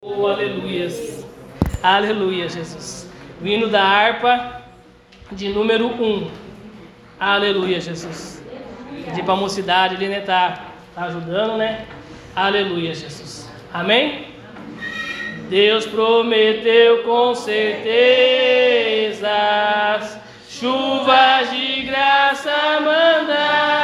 Oh, aleluias. Aleluia, Jesus. O hino da harpa de número 1. Aleluia, Jesus. Pedir para a mocidade ali, né? Tá, tá ajudando, né? Aleluia, Jesus. Amém? Deus prometeu com certeza chuvas de graça mandar.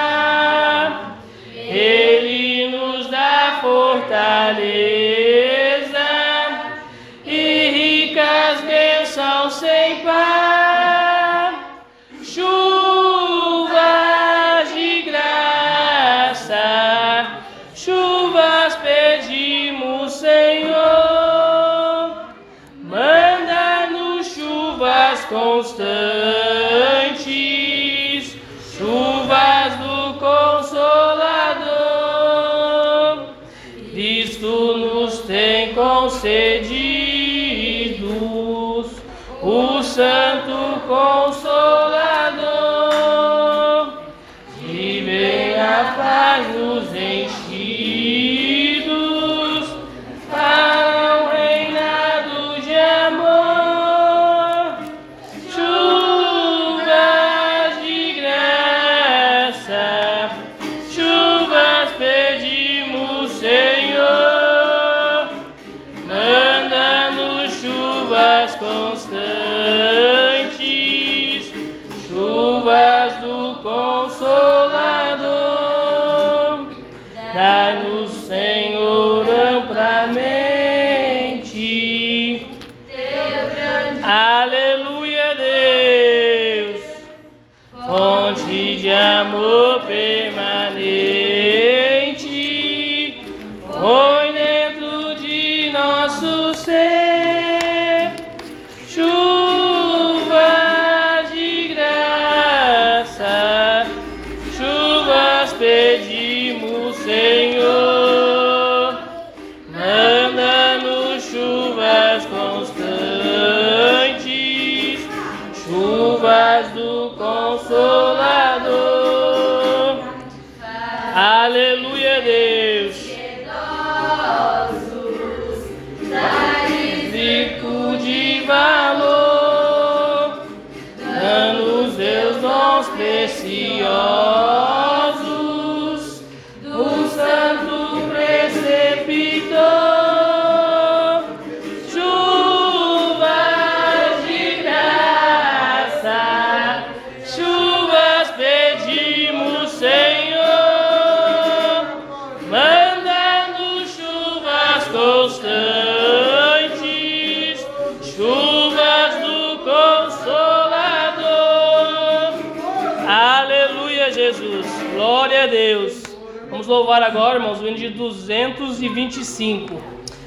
225.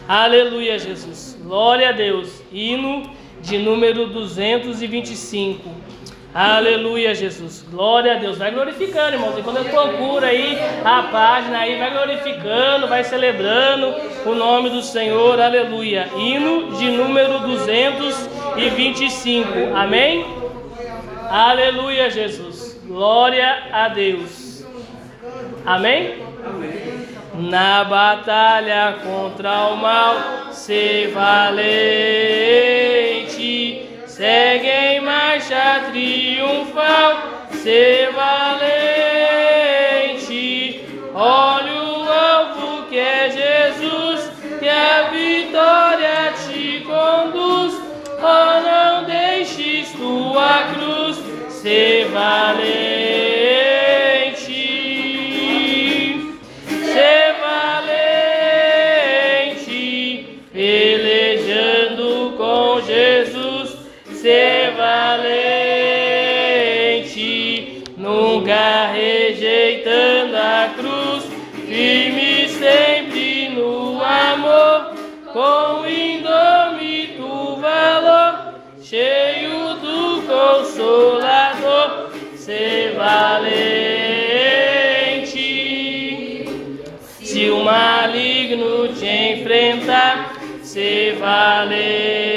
Aleluia, Jesus. Glória a Deus. Hino de número 225. Aleluia, Jesus. Glória a Deus. Vai glorificando, irmãos. Enquanto eu procuro aí a página aí, vai glorificando, vai celebrando o nome do Senhor. Aleluia. Hino de número 225. Amém? Aleluia, Jesus. Glória a Deus. Amém? Na batalha contra o mal, ser valente. Segue em marcha triunfal, ser valente. Olha o alvo que é Jesus, que a vitória te conduz. Oh, não deixes tua cruz ser valente. Te enfrentar, ser valente,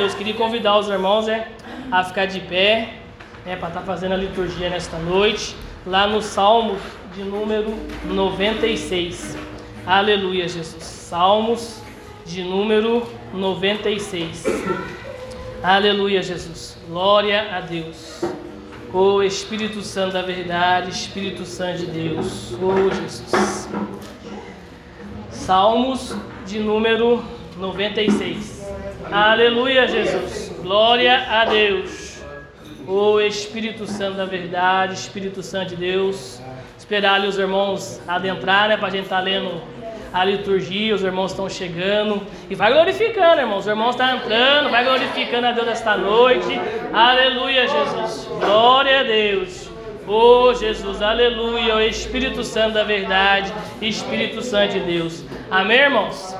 Deus. Queria convidar os irmãos né, a ficar de pé, né, para estar fazendo a liturgia nesta noite, lá no Salmo de número 96. Aleluia, Jesus. Salmos de número 96. Aleluia, Jesus. Glória a Deus. O Espírito Santo da verdade, Espírito Santo de Deus. Oh, Jesus. Salmos de número 96. Aleluia, Jesus. Glória a Deus. O Espírito Santo da verdade, Espírito Santo de Deus. Esperar ali os irmãos adentrar, né? Para a gente estar lendo a liturgia, os irmãos estão chegando. E vai glorificando, irmãos. Os irmãos estão entrando, vai glorificando a Deus esta noite. Aleluia, Jesus. Glória a Deus. Oh Jesus, aleluia, o Espírito Santo da verdade, Espírito Santo de Deus. Amém, irmãos?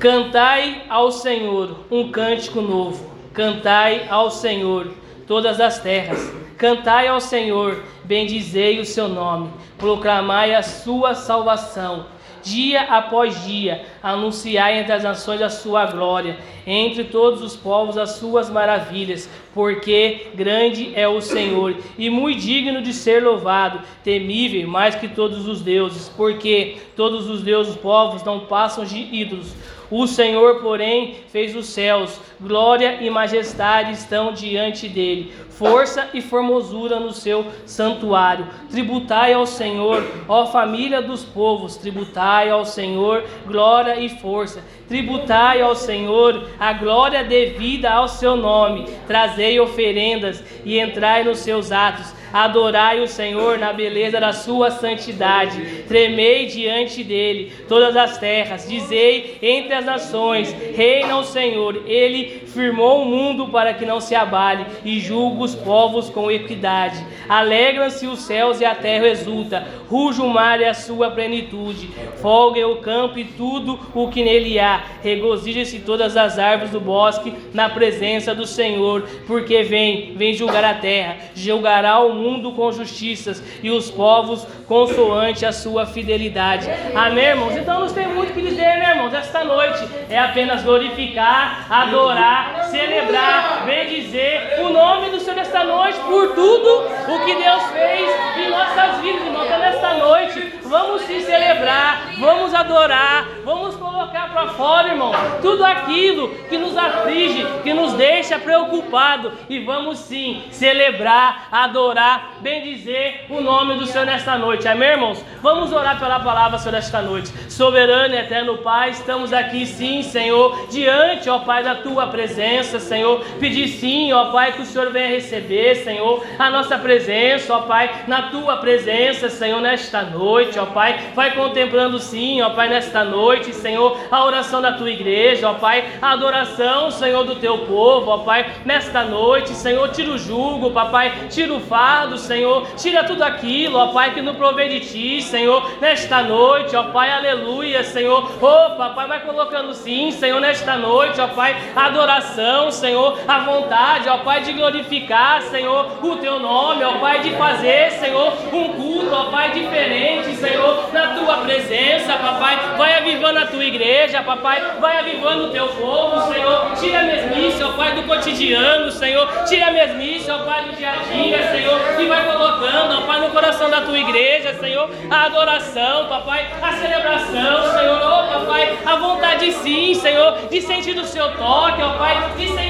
Cantai ao Senhor um cântico novo. Cantai ao Senhor todas as terras. Cantai ao Senhor, bendizei o seu nome. Proclamai a sua salvação. Dia após dia, anunciai entre as nações a sua glória, entre todos os povos as suas maravilhas, porque grande é o Senhor e muito digno de ser louvado, temível mais que todos os deuses, porque todos os deuses povos não passam de ídolos. O Senhor, porém, fez os céus, glória e majestade estão diante dele, força e formosura no seu santuário. Tributai ao Senhor, ó família dos povos, tributai ao Senhor glória e força. Tributai ao Senhor a glória devida ao seu nome. Trazei oferendas e entrai nos seus atos. Adorai o Senhor na beleza da sua santidade. Tremei diante dele todas as terras. Dizei entre as nações: Reina o Senhor. Ele firmou o mundo para que não se abale e julga os povos com equidade. Alegram-se os céus e a terra exulta. Ruja o mar e a sua plenitude. Folgue o campo e tudo o que nele há. Regozije-se todas as árvores do bosque na presença do Senhor, porque vem, vem julgar a terra, julgará o mundo com justiças e os povos consoante a sua fidelidade. Amém, irmãos? Então não tem muito que dizer, né, irmãos? Esta noite é apenas glorificar, adorar, celebrar, bendizer o nome do Senhor esta noite por tudo o que Deus fez em nossas vidas, irmãos. Então nesta noite vamos se celebrar, vamos adorar, vamos colocar para fora, irmão, tudo aquilo que nos aflige, que nos deixa preocupado e vamos sim celebrar, adorar, bendizer o nome do Senhor nesta noite. Amém, irmãos? Vamos orar pela palavra Senhor nesta noite. Soberano e eterno Pai, estamos aqui sim, Senhor, diante, ó Pai, da tua presença, Senhor. Pedir sim, ó Pai, que o Senhor venha receber, Senhor, a nossa presença, ó Pai, na tua presença, Senhor, nesta noite, ó Pai. Vai contemplando sim, ó Pai, nesta noite, Senhor, a oração da tua igreja, ó Pai, a adoração, Senhor, do teu povo, ó Pai, nesta noite, Senhor, tira o jugo, papai, tira o fardo, Senhor, tira tudo aquilo, ó Pai, que não provém de ti, Senhor, nesta noite, ó Pai, aleluia, Senhor, oh papai, vai colocando sim, Senhor, nesta noite, ó Pai, adoração, Senhor, a vontade, ó Pai, de glorificar, Senhor, o teu nome, ó Pai, de fazer, Senhor, um culto, ó Pai, diferente, Senhor, na tua presença, papai. Vai avivando a tua igreja, papai. Vai avivando o teu povo, Senhor. Tira a mesmice, ó Pai, do cotidiano, Senhor. Tira a mesmice, ó Pai, do dia a dia, Senhor. E vai colocando, ó Pai, no coração da tua igreja, Senhor, a adoração, papai, a celebração, Senhor, ó papai, a vontade sim, Senhor, de sentir o seu toque, ó Pai, de sentir,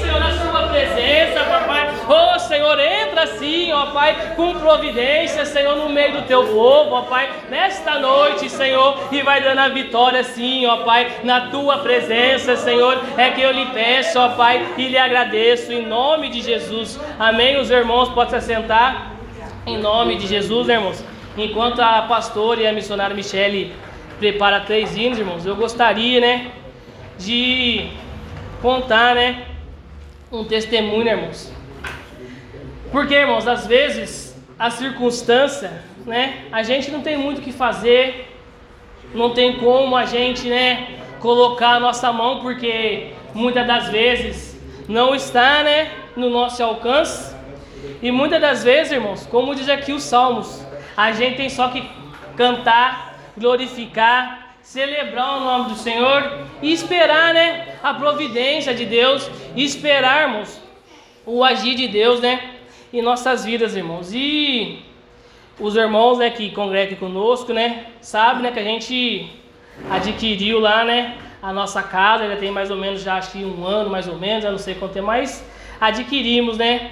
Senhor, a sua presença, papai. Ó Senhor, entra assim, ó Pai, com providência, Senhor, no meio do teu povo, ó Pai, nesta noite, Senhor, e vai dando a vitória, sim, ó Pai, na tua presença, Senhor, é que eu lhe peço, ó Pai, e lhe agradeço em nome de Jesus. Amém. Os irmãos podem se assentar em nome de Jesus, irmãos. Enquanto a pastora e a missionária Michele prepara três hinos, irmãos, eu gostaria, né, de contar, né, um testemunho, irmãos. Porque, irmãos, às vezes a circunstância, né, a gente não tem muito o que fazer, não tem como a gente, né, colocar a nossa mão, porque muitas das vezes não está, né, no nosso alcance. E muitas das vezes, irmãos, como diz aqui os Salmos, a gente tem só que cantar, glorificar, celebrar o nome do Senhor e esperar, né, a providência de Deus, e esperarmos o agir de Deus, né, em nossas vidas, irmãos. E os irmãos, né, que congregam conosco, né, sabem, né, que a gente adquiriu lá, né, a nossa casa, já tem mais ou menos já acho que um ano, mais ou menos, eu não sei quanto tempo, mas adquirimos, né,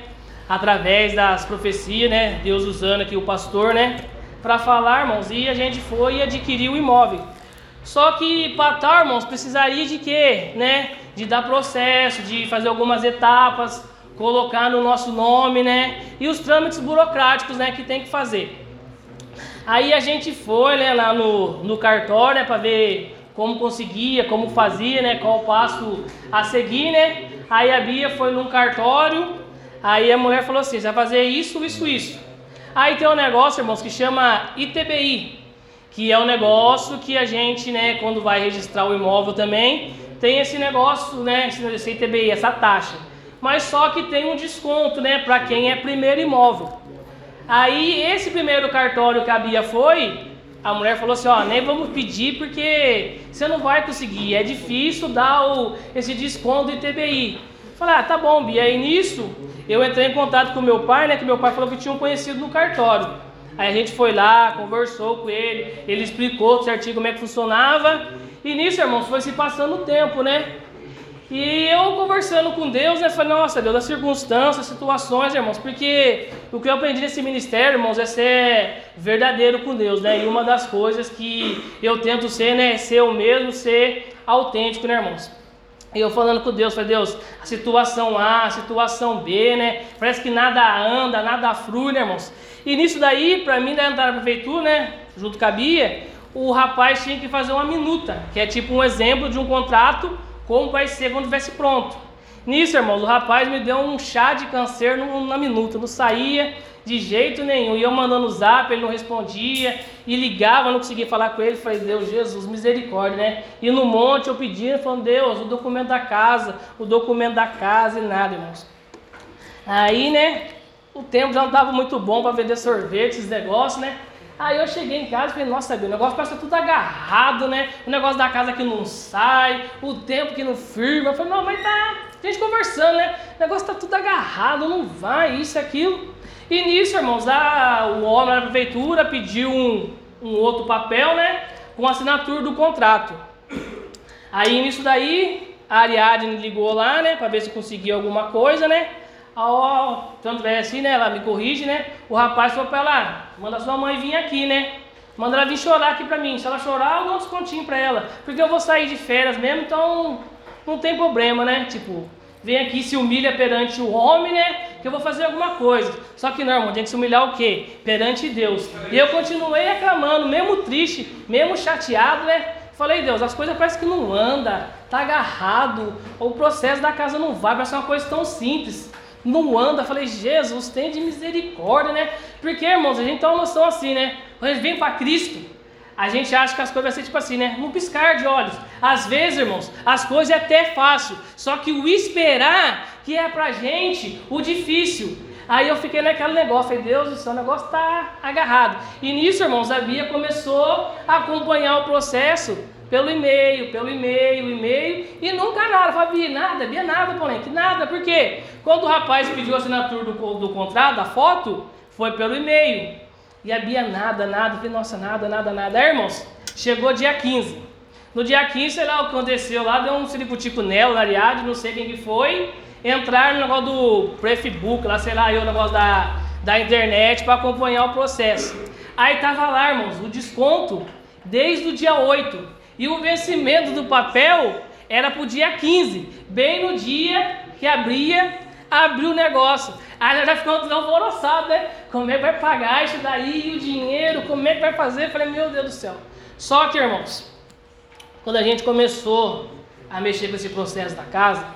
através das profecias, né, Deus usando aqui o pastor, né, para falar, irmãos, e a gente foi e adquiriu o imóvel. Só que para tal, irmãos, precisaria de quê, né, de dar processo, de fazer algumas etapas, colocar no nosso nome, né? E os trâmites burocráticos, né, que tem que fazer. Aí a gente foi, né, lá no, no cartório, né, para ver como conseguia, como fazia, né, qual o passo a seguir, né? Aí a Bia foi num cartório, aí a mulher falou assim, você vai fazer isso, isso, isso. Aí tem um negócio, irmãos, que chama ITBI, que é um negócio que a gente, né, quando vai registrar o imóvel também, tem esse negócio, né, esse ITBI, essa taxa mas só que tem um desconto, né, para quem é primeiro imóvel. Aí esse primeiro cartório que a Bia foi, a mulher falou assim, ó, nem vamos pedir porque você não vai conseguir, é difícil dar o, esse desconto do ITBI. Falei, ah, tá bom, Bia. Aí nisso, eu entrei em contato com meu pai, né, que meu pai falou que tinha um conhecido no cartório. Aí a gente foi lá, conversou com ele, ele explicou certinho como é que funcionava. E nisso, irmão, foi se passando o tempo, né? E eu conversando com Deus, né, falei, nossa, Deus, as circunstâncias, situações, irmãos, porque o que eu aprendi nesse ministério, irmãos, é ser verdadeiro com Deus, né? E uma das coisas que eu tento ser, né, é ser o mesmo, ser autêntico, né, irmãos? E eu falando com Deus, falei, Deus, a situação A, a situação B, né? Parece que nada anda, nada flui, né, irmãos? E nisso daí, para mim, da entrar na prefeitura, né, junto com a Bia, o rapaz tinha que fazer uma minuta, que é tipo um exemplo de um contrato como vai ser quando estivesse pronto. Nisso, irmãos, o rapaz me deu um chá de câncer na minuta, não saía de jeito nenhum. E eu mandando zap, ele não respondia, e ligava, não conseguia falar com ele. Falei, Deus, Jesus, misericórdia, né? E no monte eu pedindo, falando, Deus, o documento da casa, o documento da casa e nada, irmãos. Aí, né, o tempo já não estava muito bom para vender sorvete, esses negócios, né? Aí eu cheguei em casa e falei, nossa, o negócio parece tudo agarrado, né? O negócio da casa que não sai, o tempo que não firma. Eu falei, não, mas tá, a gente conversando, né? O negócio tá tudo agarrado, não vai, isso, aquilo. E nisso, irmãos, a, o homem da prefeitura pediu um, um outro papel, né? Com assinatura do contrato. Aí nisso daí, a Ariadne ligou lá, né? Para ver se conseguia alguma coisa, né? Ó, tanto é assim, né? Ela me corrige, né? O rapaz falou para ela, manda sua mãe vir aqui, né? Manda ela vir chorar aqui pra mim. Se ela chorar, eu dou um descontinho pra ela. Porque eu vou sair de férias mesmo, então não tem problema, né? Tipo, vem aqui se humilha perante o homem, né? Que eu vou fazer alguma coisa. Só que não, irmão, tem que se humilhar o quê? Perante Deus. E eu continuei reclamando, mesmo triste, mesmo chateado, né? Falei, Deus, as coisas parecem que não anda, tá agarrado, o processo da casa não vai, parece uma coisa tão simples não anda. Falei, Jesus, tem de misericórdia, né? Porque, irmãos, a gente tem uma noção assim, né? Quando a gente vem para Cristo, a gente acha que as coisas vão ser tipo assim, né? Num piscar de olhos. Às vezes, irmãos, as coisas é até fácil. Só que o esperar, que é pra gente o difícil. Aí eu fiquei naquele negócio, falei, Deus o negócio tá agarrado. E nisso, irmãos, a Bia começou a acompanhar o processo pelo e-mail, pelo e-mail, e-mail, e nunca nada. Fabi, nada, Bia, nada, Polente, nada. Por quê? Quando o rapaz pediu a assinatura do, do contrato, da foto, foi pelo e-mail. E a Bia, nada, nada. Falei, nossa, nada, nada, nada. Aí, irmãos, chegou dia 15. No dia 15, sei lá o que aconteceu lá, deu um ciricutico nela, na Ariadne, não sei quem que foi. Entrar no negócio do Prefbook, lá, sei lá, eu, o negócio da, da internet, para acompanhar o processo. Aí tava lá, irmãos, o desconto desde o dia 8. E o vencimento do papel era para o dia 15, bem no dia que abria, abriu o negócio. Aí já ficou tudo alvoroçada, né? Como é que vai pagar isso daí, o dinheiro, como é que vai fazer? Eu falei, meu Deus do céu. Só que, irmãos, quando a gente começou a mexer com esse processo da casa,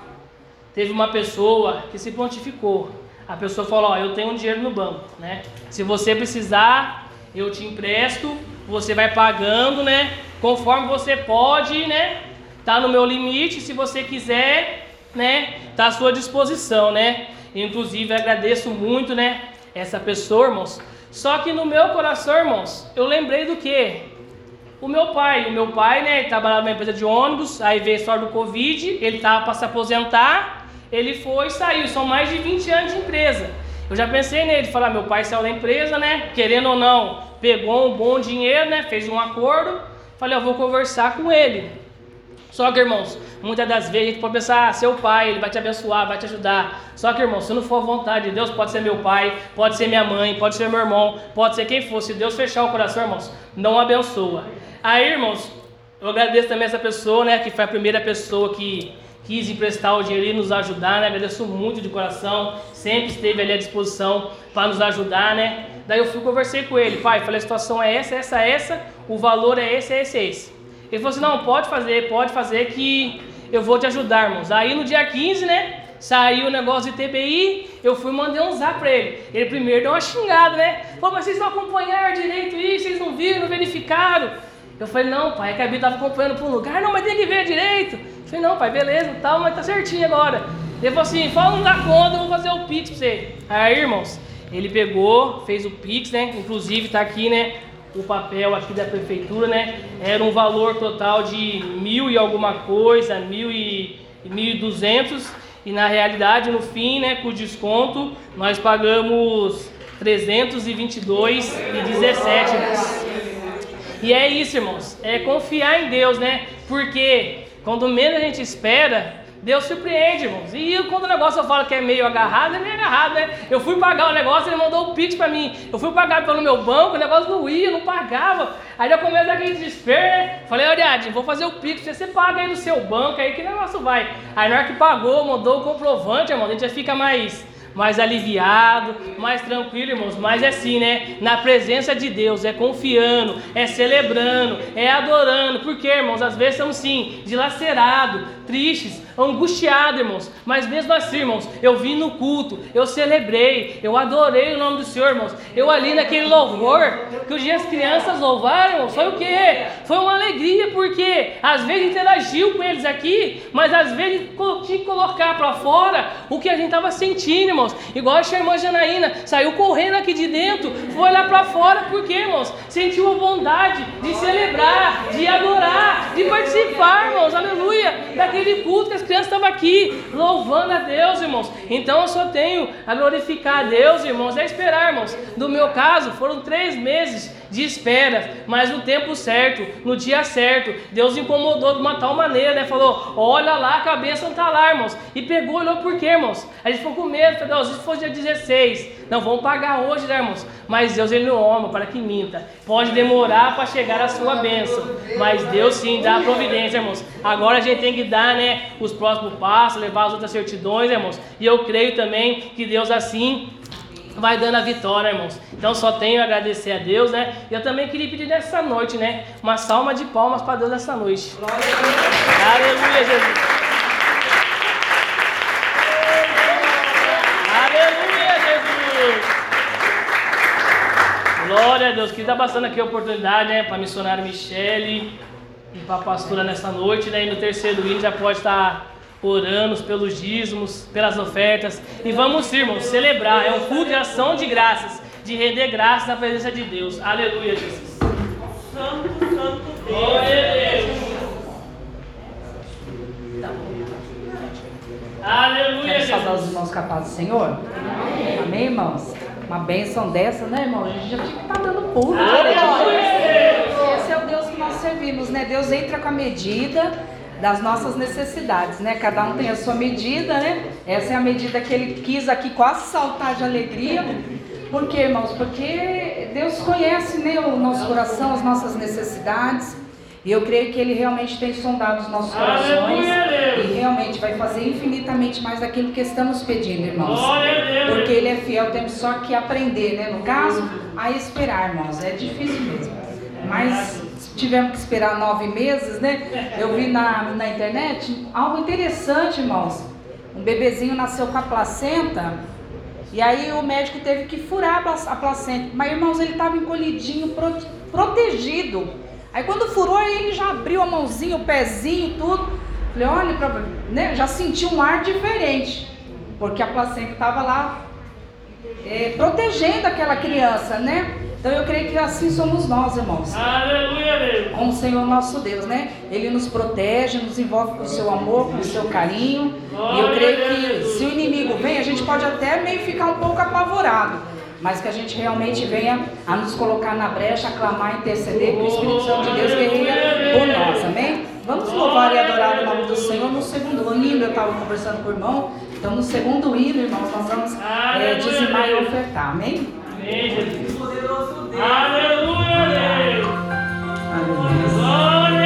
teve uma pessoa que se pontificou. A pessoa falou, ó, eu tenho um dinheiro no banco, né? Se você precisar, eu te empresto, você vai pagando, né? Conforme você pode, né? Tá no meu limite, se você quiser, né? Tá à sua disposição, né? Inclusive agradeço muito, né? Essa pessoa, irmãos. Só que no meu coração, irmãos, eu lembrei do que? O meu pai, o meu pai, né? Ele trabalhava numa empresa de ônibus, aí veio a história do Covid, ele tava para se aposentar, ele foi e saiu. São mais de 20 anos de empresa. Eu já pensei nele, falar, meu pai saiu da empresa, né? Querendo ou não, pegou um bom dinheiro, né? Fez um acordo. Falei, eu vou conversar com ele. Só que, irmãos, muitas das vezes a gente pode pensar, ah, seu pai, ele vai te abençoar, vai te ajudar. Só que, irmãos, se não for a vontade de Deus, pode ser meu pai, pode ser minha mãe, pode ser meu irmão, pode ser quem for. Se Deus fechar o coração, irmãos, não abençoa. Aí, irmãos, eu agradeço também essa pessoa, né, que foi a primeira pessoa que quis emprestar o dinheiro e nos ajudar, né? Agradeço muito de coração, sempre esteve ali à disposição para nos ajudar, né? Daí eu fui conversei com ele, pai, falei, a situação é essa, essa, essa, o valor é esse, é esse, é esse. Ele falou assim, não, pode fazer, pode fazer que eu vou te ajudar, irmãos. Aí no dia 15, né, saiu o negócio de TBI, eu fui mandei um zap para ele. Ele primeiro deu uma xingada, né? Falou, mas vocês não acompanharam direito isso, vocês não viram, não verificaram. Eu falei, não, pai, é que a Bíblia estava acompanhando para um lugar, não, mas tem que ver direito. Falei, não, pai, beleza, tal, mas tá certinho agora. Ele falou assim, fala não dá conta, eu vou fazer o Pix pra você. Aí, irmãos, ele pegou, fez o Pix, né? Inclusive tá aqui, né? O papel aqui da prefeitura, né? Era um valor total de mil e alguma coisa, mil e mil e duzentos. E na realidade, no fim, né? Com desconto, nós pagamos 322 e 17. E é isso, irmãos. É confiar em Deus, né? Porque quando menos a gente espera, Deus surpreende, irmãos. E quando o negócio eu falo que é meio agarrado, é meio agarrado, né? Eu fui pagar o negócio, ele mandou o Pix pra mim. Eu fui pagar pelo meu banco, o negócio não ia, não pagava. Aí eu comecei aquele desespero, né? Falei, Ariadne, vou fazer o Pix, você paga aí no seu banco, aí que negócio vai. Aí na hora que pagou, mandou o comprovante, irmão, a gente já fica mais mais aliviado, mais tranquilo, irmãos. Mas é assim, né? Na presença de Deus, é confiando, é celebrando, é adorando. Porque, irmãos, às vezes estamos sim, dilacerados, tristes, angustiados, irmãos. Mas mesmo assim, irmãos, eu vim no culto, eu celebrei, eu adorei o nome do Senhor, irmãos. Eu ali naquele louvor, que os dias as crianças louvaram, irmãos, foi o quê? Foi uma alegria, porque às vezes interagiu com eles aqui, mas às vezes tinha que colocar para fora o que a gente estava sentindo, irmãos irmãos. Igual a irmã Janaína, saiu correndo aqui de dentro, foi lá para fora, por quê, irmãos? Sentiu a vontade de celebrar, de adorar, de participar, irmãos, aleluia, daquele culto que as crianças estavam aqui, louvando a Deus, irmãos. Então eu só tenho a glorificar a Deus, irmãos, é esperar, irmãos. No meu caso, foram três meses de espera, mas no tempo certo, no dia certo, Deus incomodou de uma tal maneira, né? Falou: Olha lá a bênção está lá, irmãos. E pegou, olhou por quê, irmãos? A gente ficou com medo, falou: Se fosse dia 16, não vamos pagar hoje, né, irmãos? Mas Deus, Ele não ama para que minta. Pode demorar para chegar a sua bênção, mas Deus sim dá a providência, irmãos. Agora a gente tem que dar, né, os próximos passos, levar as outras certidões, irmãos. E eu creio também que Deus assim vai dando a vitória, irmãos. Então só tenho a agradecer a Deus, né? E eu também queria pedir nessa noite, né? Uma salva de palmas para Deus nessa noite. Aleluia, Jesus. Aleluia, Jesus. Glória a Deus. Queria dar bastante aqui a oportunidade, né? Para a missionária Michele e para a pastora nessa noite, né? E no terceiro hino já pode estar oramos pelos dízimos, pelas ofertas e vamos, irmãos, celebrar. É um culto de ação de graças, de render graças na presença de Deus. Aleluia, Jesus. Santo, santo Deus. Glória a Deus. Aleluia, Quero Jesus. saudar os irmãos capazes do Senhor. Amém, Amém irmãos? Uma bênção dessa, né, irmão? A gente já tinha que estar dando pulo. né, Aleluia. Esse é o Deus que nós servimos, né? Deus entra com a medida das nossas necessidades, né? Cada um tem a sua medida, né? Essa é a medida que ele quis aqui quase saltar de alegria. Por quê, irmãos? Porque Deus conhece né, o nosso coração, as nossas necessidades. E eu creio que Ele realmente tem sondado os nossos corações. E realmente vai fazer infinitamente mais daquilo que estamos pedindo, irmãos. Porque Ele é fiel, temos só que aprender, né? No caso, a esperar, irmãos. É difícil mesmo. Mas tivemos que esperar nove meses, né? Eu vi na, na internet algo interessante, irmãos. Um bebezinho nasceu com a placenta e aí o médico teve que furar a pla- a placenta. Mas, irmãos, ele estava encolhidinho, pro- protegido. Aí quando furou, ele já abriu a mãozinha, o pezinho, tudo. Falei, olha, pra- né? já senti um ar diferente. Porque a placenta estava lá é, protegendo aquela criança, né? Então eu creio que assim somos nós, irmãos. Aleluia, Deus. Com o Senhor nosso Deus, né? Ele nos protege, nos envolve com o seu amor, com o seu carinho. E eu creio que se o inimigo vem, a gente pode até meio ficar um pouco apavorado. Mas que a gente realmente venha a nos colocar na brecha, aclamar, interceder, que o Espírito Santo de Deus guerreia por nós, amém? Vamos louvar e adorar o nome do Senhor no segundo hino. Eu estava conversando com o irmão. Então, no segundo hino, irmãos, nós vamos é, dizimar e ofertar, amém? Amém, Jesus. Aleluia, Deus. Aleluia. Glória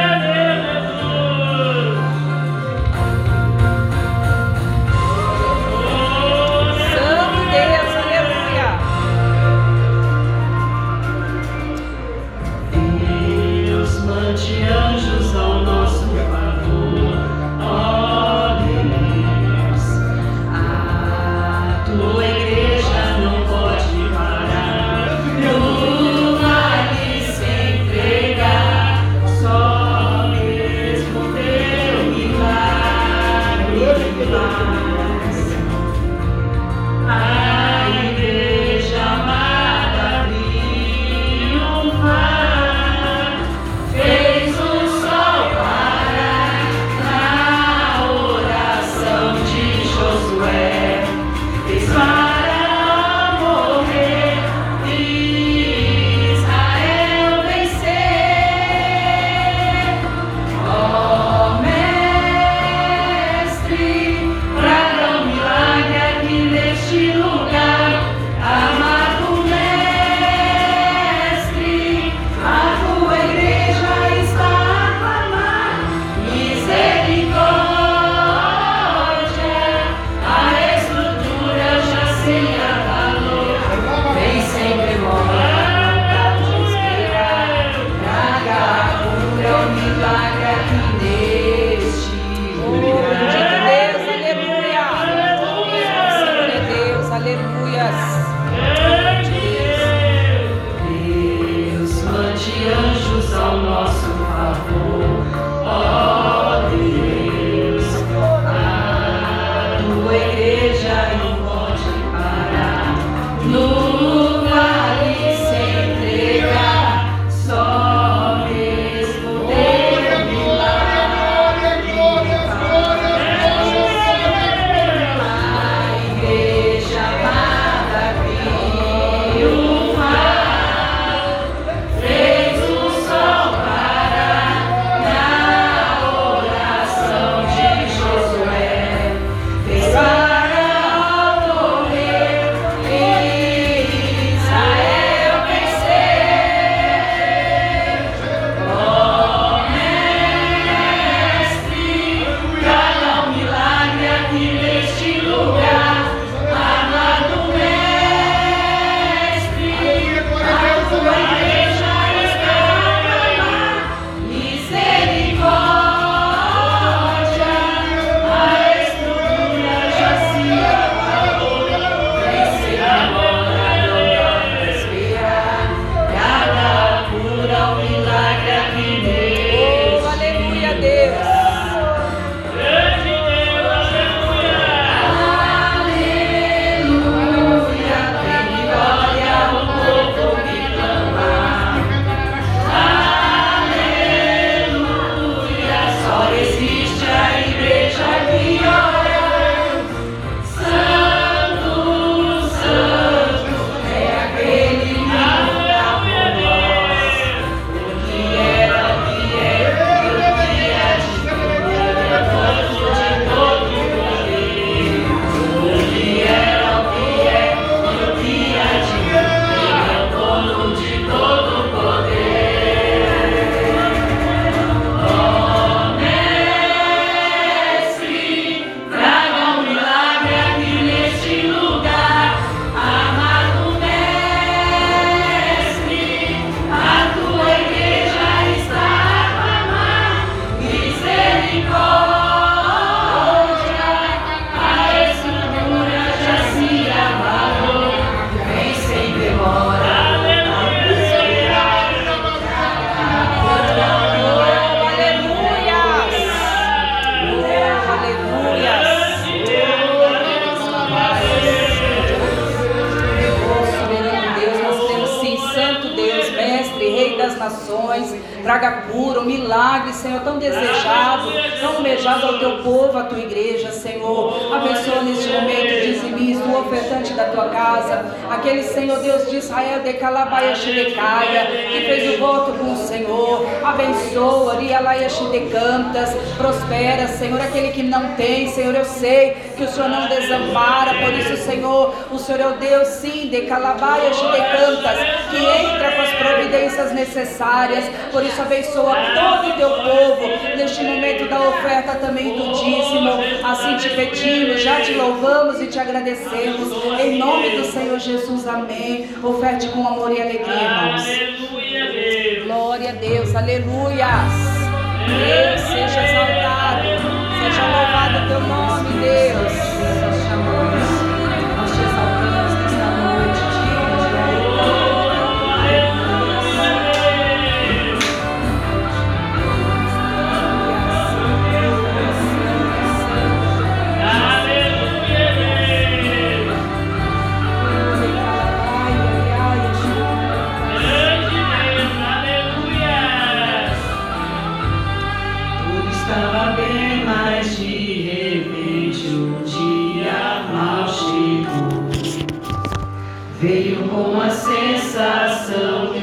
sensação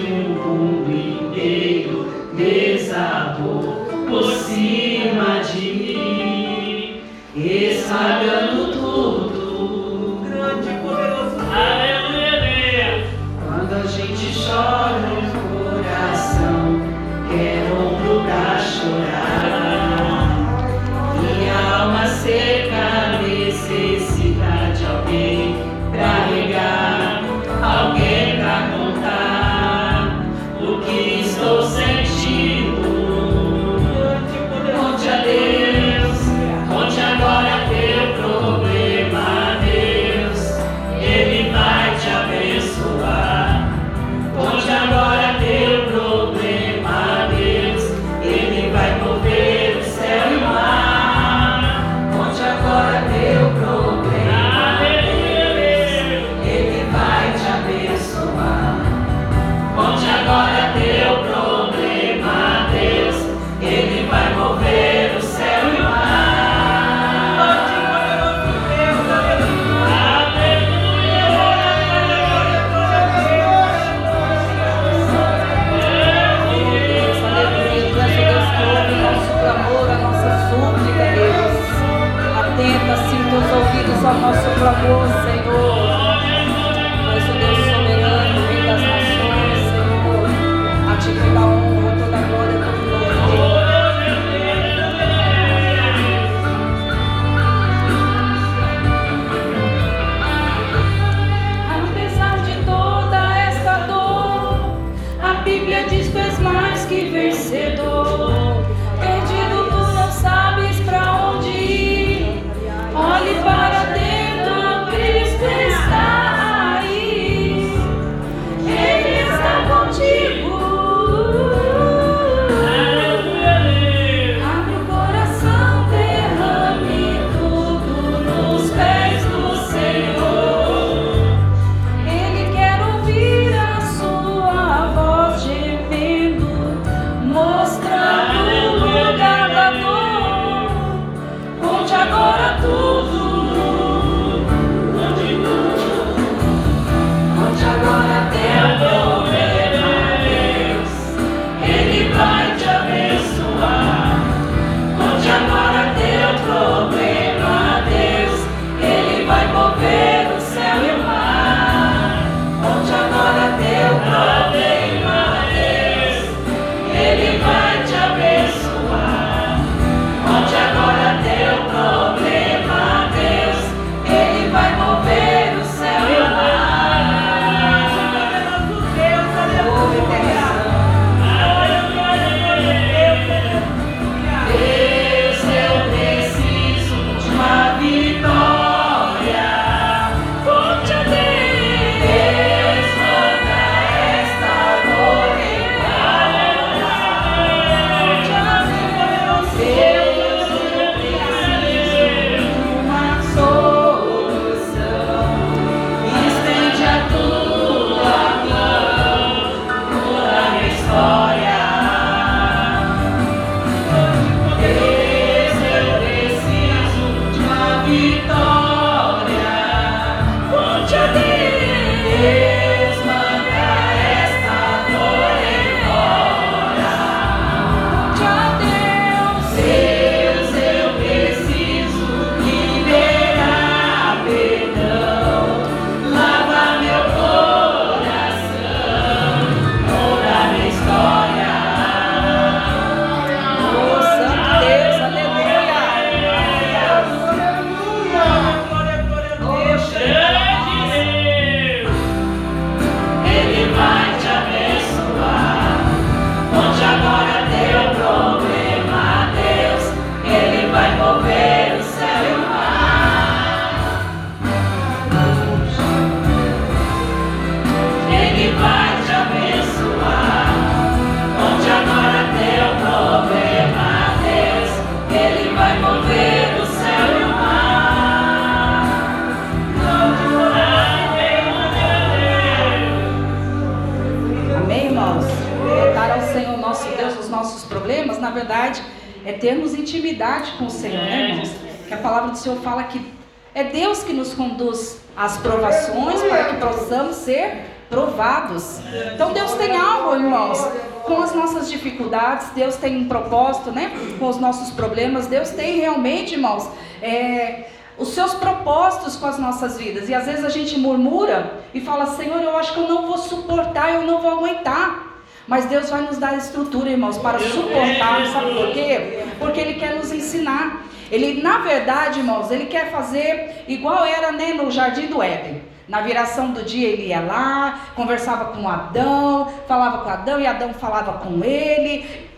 Deus tem um propósito, né? Com os nossos problemas, Deus tem realmente, irmãos, é, os seus propósitos com as nossas vidas. E às vezes a gente murmura e fala, Senhor, eu acho que eu não vou suportar, eu não vou aguentar. Mas Deus vai nos dar estrutura, irmãos, para suportar. Sabe por quê? Porque Ele quer nos ensinar. Ele, na verdade, irmãos, Ele quer fazer igual era né, no Jardim do Éden. Na viração do dia ele ia lá, conversava com Adão, falava com Adão e Adão falava com ele.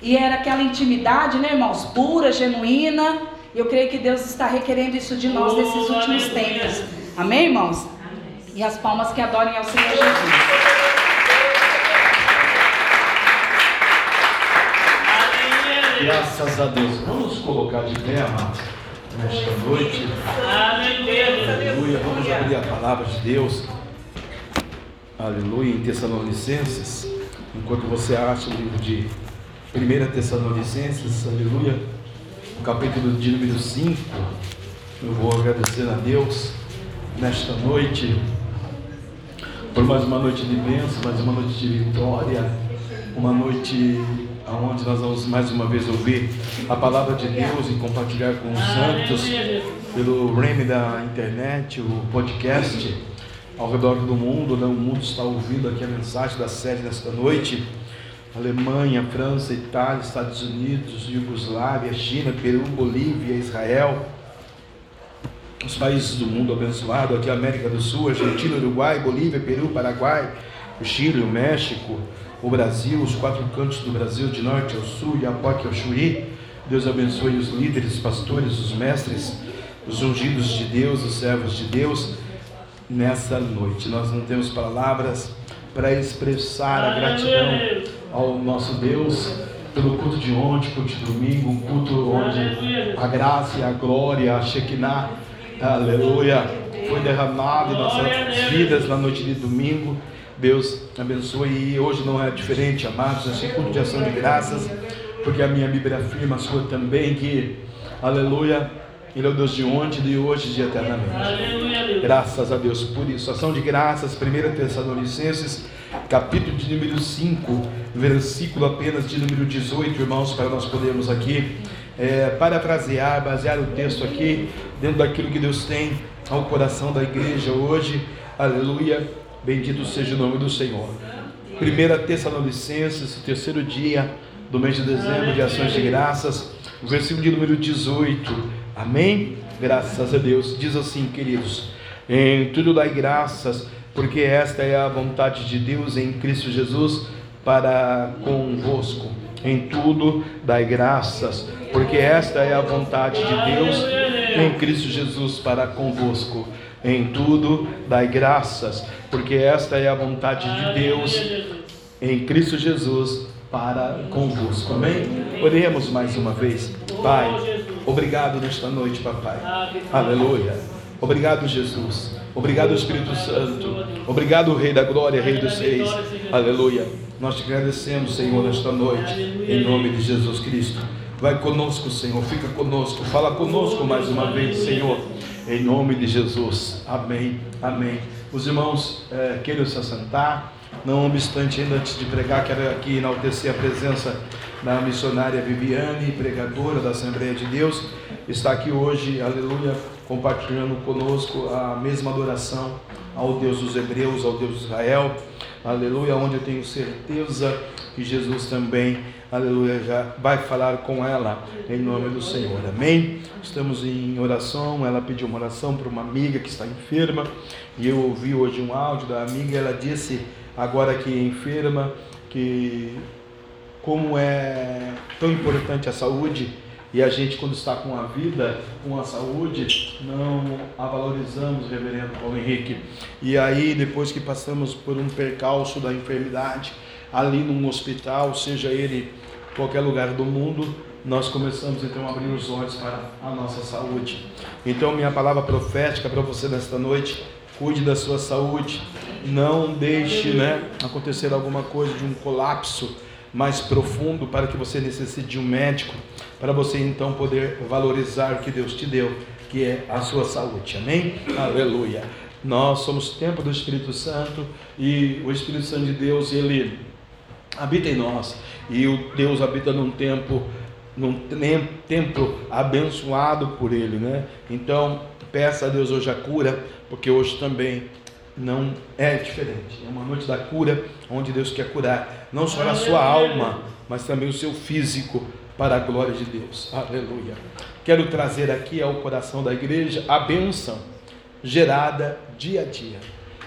E era aquela intimidade, né, irmãos, pura, genuína. E eu creio que Deus está requerendo isso de nós nesses últimos tempos. Amém, irmãos? E as palmas que adorem ao Senhor Jesus. Graças a Deus. Vamos colocar de pé, amados, nesta noite. Aleluia. Vamos abrir a palavra de Deus. Aleluia. Em Tessalonicenses. Enquanto você acha o livro de 1 Tessalonicenses, aleluia. O capítulo de número 5. Eu vou agradecer a Deus nesta noite. Por mais uma noite de bênção, mais uma noite de vitória. Uma noite onde nós vamos mais uma vez ouvir a palavra de Deus e compartilhar com os santos pelo REM da internet, o podcast ao redor do mundo. Né? O mundo está ouvindo aqui a mensagem da série nesta noite. Alemanha, França, Itália, Estados Unidos, Iugoslávia, China, Peru, Bolívia, Israel, os países do mundo abençoado, aqui a América do Sul, Argentina, Uruguai, Bolívia, Peru, Paraguai, o Chile, o México, o Brasil, os quatro cantos do Brasil, de norte ao sul, Iapoque ao Chuí. Deus abençoe os líderes, os pastores, os mestres, os ungidos de Deus, os servos de Deus, nessa noite. Nós não temos palavras para expressar a gratidão ao nosso Deus pelo culto de ontem, culto de domingo, um culto onde a graça e a glória, a Shekinah, aleluia, foi derramado em nossas vidas na noite de domingo. Deus abençoe e hoje não é diferente, amados, esse culto de ação de graças, porque a minha Bíblia afirma a sua também que, aleluia, Ele é o Deus de ontem, de hoje e de eternamente. Graças a Deus por isso. Ação de graças, 1 Tessalonicenses, capítulo de número 5, versículo apenas de número 18, irmãos, para nós podermos aqui é, parafrasear, basear o texto aqui, dentro daquilo que Deus tem ao coração da igreja hoje, aleluia. Bendito seja o nome do Senhor. 1 Tessalonicenses, terceiro dia do mês de dezembro de ações de graças, versículo de número 18. Amém? Graças a Deus. Diz assim, queridos: Em tudo dai graças, porque esta é a vontade de Deus em Cristo Jesus para convosco. Em tudo dai graças, porque esta é a vontade de Deus em Cristo Jesus para convosco. Em tudo dai graças, porque esta é a vontade de Deus em Cristo Jesus para convosco. Amém? Oremos mais uma vez. Pai, obrigado nesta noite, papai. Aleluia. Obrigado, Jesus. Obrigado, Espírito Santo. Obrigado, Rei da Glória, Rei dos Reis. Aleluia. Nós te agradecemos, Senhor, nesta noite, em nome de Jesus Cristo. Vai conosco, Senhor. Fica conosco. Fala conosco mais uma vez, Senhor. Em nome de Jesus. Amém. Amém. Os irmãos é, queiram se assentar. Não obstante, ainda antes de pregar, quero aqui enaltecer a presença da missionária Viviane, pregadora da Assembleia de Deus. Está aqui hoje, aleluia, compartilhando conosco a mesma adoração ao Deus dos Hebreus, ao Deus de Israel, aleluia, onde eu tenho certeza que Jesus também, aleluia, já vai falar com ela em nome do Senhor, amém? Estamos em oração, ela pediu uma oração para uma amiga que está enferma, e eu ouvi hoje um áudio da amiga, ela disse, agora que é enferma, que como é tão importante a saúde, e a gente, quando está com a vida, com a saúde, não a valorizamos, reverendo Paulo Henrique. E aí, depois que passamos por um percalço da enfermidade, ali num hospital, seja ele qualquer lugar do mundo, nós começamos então a abrir os olhos para a nossa saúde. Então, minha palavra profética para você nesta noite, cuide da sua saúde, não deixe né, acontecer alguma coisa de um colapso mais profundo para que você necessite de um médico para você então poder valorizar o que Deus te deu, que é a sua saúde. Amém? Aleluia. Nós somos templo do Espírito Santo e o Espírito Santo de Deus, ele habita em nós. E o Deus habita num tempo num templo abençoado por ele, né? Então, peça a Deus hoje a cura, porque hoje também não é diferente. É uma noite da cura, onde Deus quer curar não só a sua alma, mas também o seu físico, para a glória de Deus. Aleluia. Quero trazer aqui ao coração da igreja a bênção gerada dia a dia.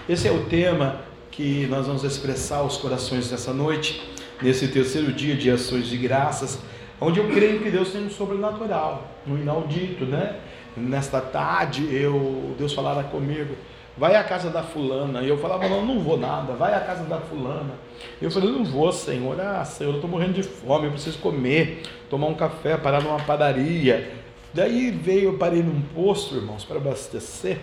Esse é o tema que nós vamos expressar aos corações dessa noite, nesse terceiro dia de ações de graças, onde eu creio que Deus tem um sobrenatural, um inaudito, né? Nesta tarde, eu, Deus falava comigo, vai à casa da fulana. E eu falava, não, não vou nada, vai à casa da fulana. Eu falei, não vou, Senhor, ah, Senhor, eu estou morrendo de fome, eu preciso comer, tomar um café, parar numa padaria. Daí veio, eu parei num posto, irmãos, para abastecer.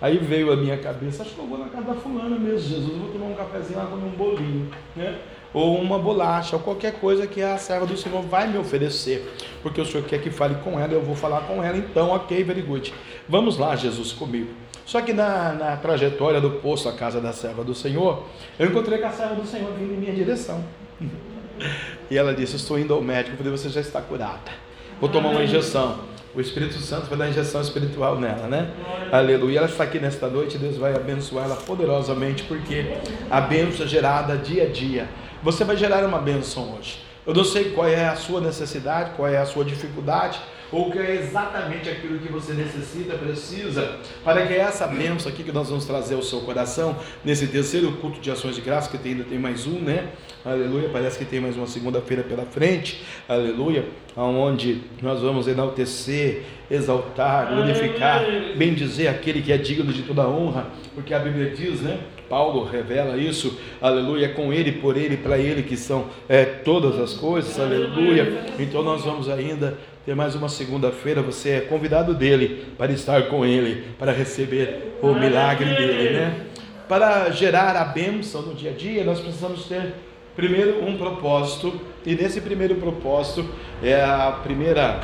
Aí veio a minha cabeça, acho que eu vou na casa da fulana mesmo, Jesus, vou tomar um cafezinho lá, comer um bolinho, né? Ou uma bolacha, ou qualquer coisa que a serva do Senhor vai me oferecer. Porque o Senhor quer que fale com ela, eu vou falar com ela, então, ok, very good. Vamos lá, Jesus, comigo. Só que na, na trajetória do poço à casa da serva do Senhor, eu encontrei com a serva do Senhor vindo em minha direção. E ela disse: Estou indo ao médico. Falei: Você já está curada. Vou tomar uma injeção. O Espírito Santo vai dar injeção espiritual nela, né? Aleluia. Ela está aqui nesta noite. Deus vai abençoar ela poderosamente, porque a bênção é gerada dia a dia. Você vai gerar uma bênção hoje. Eu não sei qual é a sua necessidade, qual é a sua dificuldade, ou que é exatamente aquilo que você necessita, precisa, para que essa bênção aqui que nós vamos trazer ao seu coração, nesse terceiro culto de ações de graça, que ainda tem mais um, né? Aleluia, parece que tem mais uma segunda-feira pela frente, aleluia, aonde nós vamos enaltecer, exaltar, glorificar, bendizer aquele que é digno de toda honra, porque a Bíblia diz, né? Paulo revela isso, aleluia, com ele, por ele, para ele que são é, todas as coisas, aleluia. Então nós vamos ainda ter mais uma segunda-feira, você é convidado dele para estar com ele, para receber o milagre dele, né? Para gerar a bênção no dia a dia, nós precisamos ter primeiro um propósito, e nesse primeiro propósito é a primeira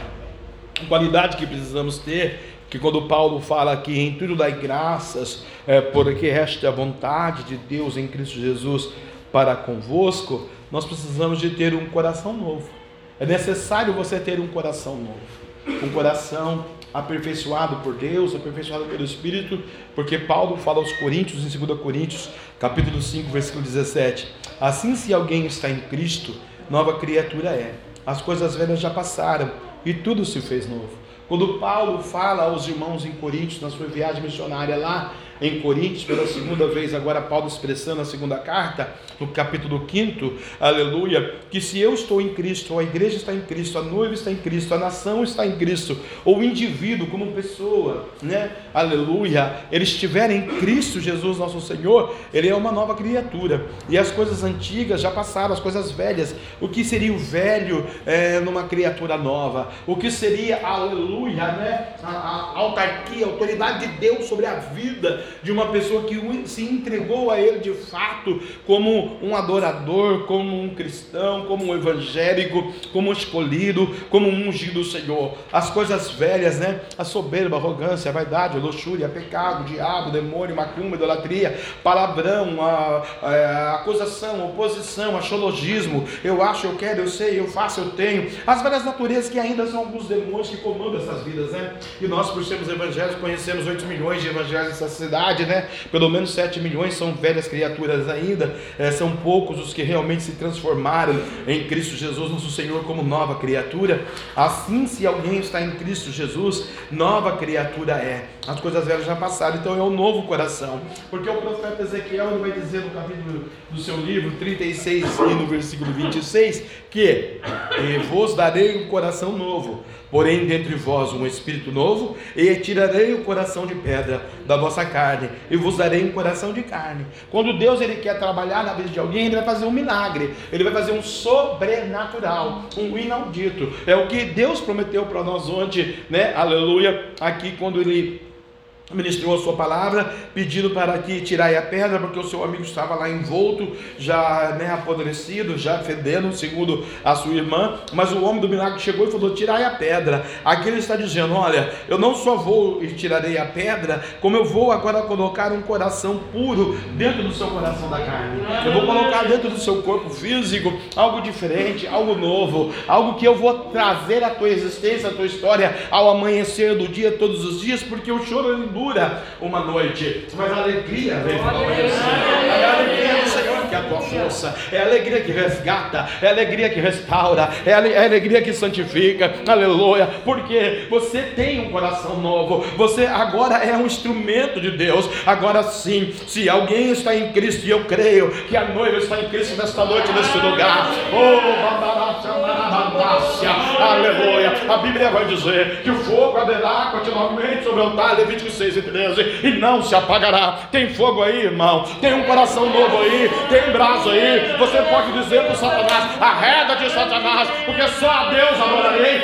qualidade que precisamos ter, que quando Paulo fala aqui em tudo dai graças, é, porque resta a vontade de Deus em Cristo Jesus para convosco, nós precisamos de ter um coração novo. É necessário você ter um coração novo, um coração aperfeiçoado por Deus, aperfeiçoado pelo Espírito, porque Paulo fala aos Coríntios, em 2 Coríntios, capítulo 5, versículo 17: Assim, se alguém está em Cristo, nova criatura é. As coisas velhas já passaram e tudo se fez novo. Quando Paulo fala aos irmãos em Coríntios, na sua viagem missionária lá, em Coríntios, pela segunda vez, agora Paulo expressando a segunda carta, no capítulo 5, aleluia, que se eu estou em Cristo, a igreja está em Cristo, a noiva está em Cristo, a nação está em Cristo, ou o indivíduo como pessoa, né, aleluia, ele estiver em Cristo Jesus nosso Senhor, ele é uma nova criatura, e as coisas antigas já passaram, as coisas velhas, o que seria o velho é, numa criatura nova, o que seria, aleluia, né, a, a autarquia, a autoridade de Deus sobre a vida de uma pessoa que se entregou a Ele de fato como um adorador, como um cristão, como um evangélico, como um escolhido, como um ungido do Senhor. As coisas velhas, né? A soberba, a arrogância, a vaidade, a luxúria, pecado, diabo, demônio, macumba, idolatria, palavrão, a, a, a acusação, a oposição, achologismo. Eu acho, eu quero, eu sei, eu faço, eu tenho. As várias naturezas que ainda são alguns demônios que comandam essas vidas, né? E nós, por sermos evangélicos, conhecemos 8 milhões de evangelhos nessa cidade idade, né? Pelo menos 7 milhões são velhas criaturas ainda, é, são poucos os que realmente se transformaram em Cristo Jesus, nosso Senhor, como nova criatura. Assim, se alguém está em Cristo Jesus, nova criatura é. As coisas velhas já passaram, então é um novo coração. Porque o profeta Ezequiel vai dizer no capítulo do seu livro 36 e no versículo 26 que vos darei um coração novo porém dentre vós um espírito novo, e tirarei o coração de pedra da vossa carne, e vos darei um coração de carne. Quando Deus ele quer trabalhar na vida de alguém, ele vai fazer um milagre, ele vai fazer um sobrenatural, um inaudito. É o que Deus prometeu para nós ontem, né? Aleluia, aqui quando ele ministrou a sua palavra, pedindo para que tirai a pedra, porque o seu amigo estava lá envolto, já né, apodrecido, já fedendo, segundo a sua irmã, mas o homem do milagre chegou e falou: tirai a pedra. Aqui ele está dizendo: olha, eu não só vou e tirarei a pedra, como eu vou agora colocar um coração puro dentro do seu coração da carne. Eu vou colocar dentro do seu corpo físico algo diferente, algo novo, algo que eu vou trazer à tua existência, à tua história, ao amanhecer do dia, todos os dias, porque o choro ele uma noite, mas a alegria vem manhã. É a alegria do Senhor que é a tua força, é a alegria que resgata, é a alegria que restaura, é a alegria que santifica, aleluia, porque você tem um coração novo, você agora é um instrumento de Deus. Agora sim, se alguém está em Cristo, e eu creio que a noiva está em Cristo nesta noite, neste lugar, oh, aleluia, a Bíblia vai dizer que o fogo arderá continuamente sobre o altar, Levítico 6 e 13, e não se apagará. Tem fogo aí, irmão, tem um coração novo aí, tem braço aí. Você pode dizer para Satanás: arreda de Satanás, porque só a Deus adorarei.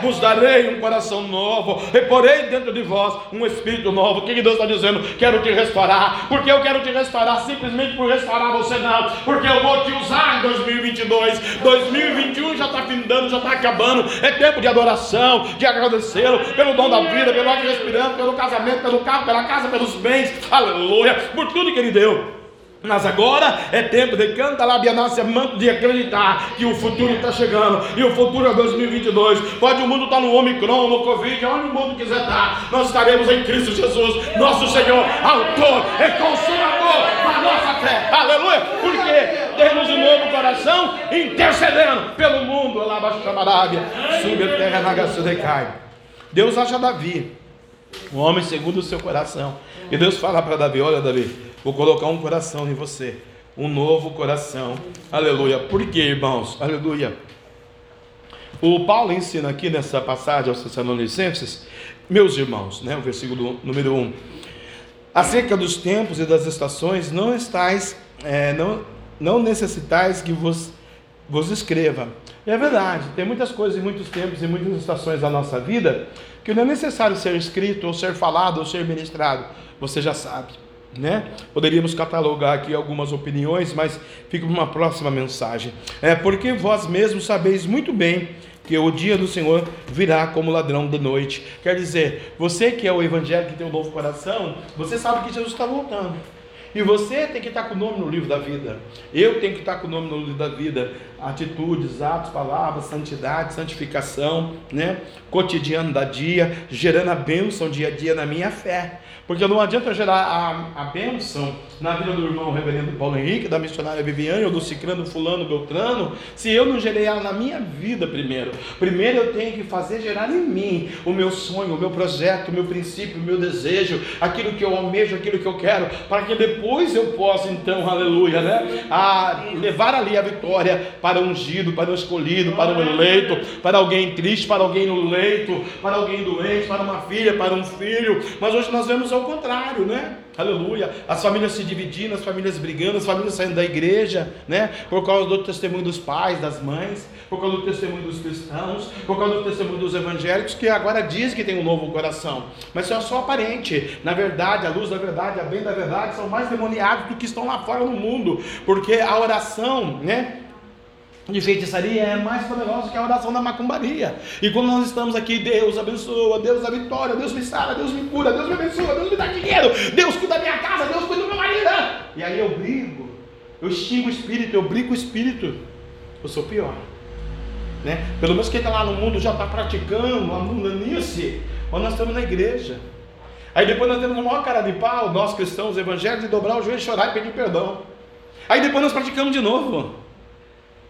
Vos darei um coração novo, e porei dentro de vós um espírito novo. O que Deus está dizendo? Quero te restaurar, porque eu quero te restaurar simplesmente por restaurar você, não, porque eu vou te usar em 2022. 2021 já está findando, já está acabando. É tempo de adoração, de agradecê-lo pelo dom da vida, pelo ar respirando, pelo casamento, pelo carro, pela casa, pelos bens. Aleluia, por tudo que ele deu. Mas agora é tempo de cantar lá, Bianácia, manto de acreditar que o futuro está chegando. E o futuro é 2022. Pode o mundo estar tá no Omicron, no Covid, onde o mundo quiser estar. Nós estaremos em Cristo Jesus, nosso Senhor, autor e consumador da nossa fé. Aleluia. Porque temos um novo coração intercedendo pelo mundo. Lá abaixo da a terra na decai. Deus acha Davi, um homem segundo o seu coração. E Deus fala para Davi: Olha, Davi Vou colocar um coração em você, um novo coração. Aleluia. Por quê, irmãos? Aleluia. O Paulo ensina aqui nessa passagem aos Tessalonicenses, meus irmãos, né, o versículo número 1. Acerca dos tempos e das estações, não estáis, é, não, não necessitais que vos, vos escreva. E é verdade, tem muitas coisas em muitos tempos e muitas estações da nossa vida que não é necessário ser escrito, ou ser falado, ou ser ministrado. Você já sabe né? Poderíamos catalogar aqui algumas opiniões, mas fica uma próxima mensagem. É porque vós mesmos sabeis muito bem que o dia do Senhor virá como ladrão de noite. Quer dizer, você que é o evangelho que tem um novo coração, você sabe que Jesus está voltando. E você tem que estar com o nome no livro da vida. Eu tenho que estar com o nome no livro da vida. Atitudes, atos, palavras, santidade, santificação, né? Cotidiano da dia, gerando a bênção dia a dia na minha fé. Porque não adianta gerar a, a bênção na vida do irmão reverendo Paulo Henrique, da missionária Viviane, ou do ciclano fulano Beltrano, se eu não gerei ela na minha vida primeiro. Primeiro eu tenho que fazer gerar em mim o meu sonho, o meu projeto, o meu princípio, o meu desejo, aquilo que eu almejo, aquilo que eu quero, para que depois eu possa então, aleluia, né? A levar ali a vitória para o ungido, para o escolhido, para o eleito, para alguém triste, para alguém no leito, para alguém doente, para uma filha, para um filho. Mas hoje nós vemos ao contrário, né? Aleluia. As famílias se dividindo, as famílias brigando, as famílias saindo da igreja, né? Por causa do testemunho dos pais, das mães, por causa do testemunho dos cristãos, por causa do testemunho dos evangélicos, que agora diz que tem um novo coração. Mas isso é só aparente. Na verdade, a luz da verdade, a bem da verdade, são mais demoniados do que estão lá fora no mundo. Porque a oração, né? De feitiçaria é mais poderosa que a oração da macumbaria. E quando nós estamos aqui, Deus abençoa, Deus a vitória, Deus me sara, Deus me cura, Deus me abençoa, Deus me dá dinheiro, Deus cuida da minha casa, Deus cuida do meu marido. E aí eu brigo, eu xingo o espírito, eu brigo o espírito. Eu sou pior. Né? Pelo menos quem está lá no mundo já está praticando a mundanice, quando nós estamos na igreja. Aí depois nós temos uma maior cara de pau, nós cristãos evangélicos, de dobrar o joelho, chorar e pedir perdão. Aí depois nós praticamos de novo.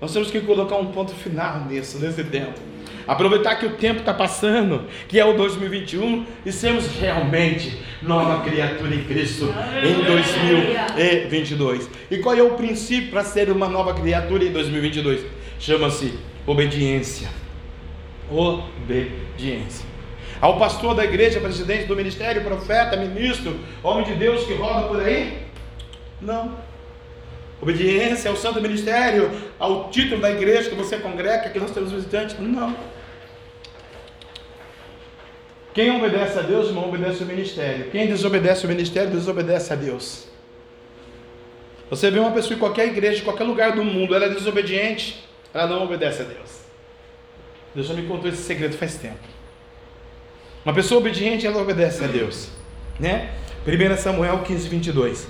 Nós temos que colocar um ponto final nisso, nesse tempo. Aproveitar que o tempo está passando, que é o 2021, e sermos realmente nova criatura em Cristo em 2022. E qual é o princípio para ser uma nova criatura em 2022? Chama-se obediência. Obediência. Ao pastor da igreja, presidente do ministério, profeta, ministro, homem de Deus que roda por aí? Não. Obediência ao santo ministério, ao título da igreja que você congrega, que nós temos visitantes? Não. Quem obedece a Deus, não obedece ao ministério. Quem desobedece ao ministério, desobedece a Deus. Você vê uma pessoa em qualquer igreja, em qualquer lugar do mundo, ela é desobediente, ela não obedece a Deus. Deus já me contou esse segredo faz tempo. Uma pessoa obediente, ela obedece a Deus. Né? 1 Samuel 15, 22.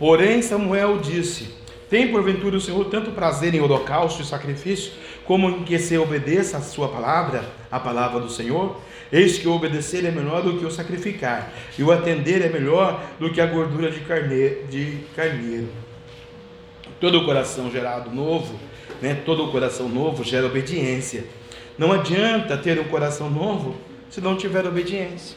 Porém, Samuel disse: Tem porventura o Senhor tanto prazer em holocausto e sacrifício, como em que se obedeça a sua palavra, a palavra do Senhor? Eis que o obedecer é melhor do que o sacrificar, e o atender é melhor do que a gordura de carneiro. De carneiro. Todo o coração gerado novo, né, todo o coração novo gera obediência. Não adianta ter um coração novo se não tiver obediência.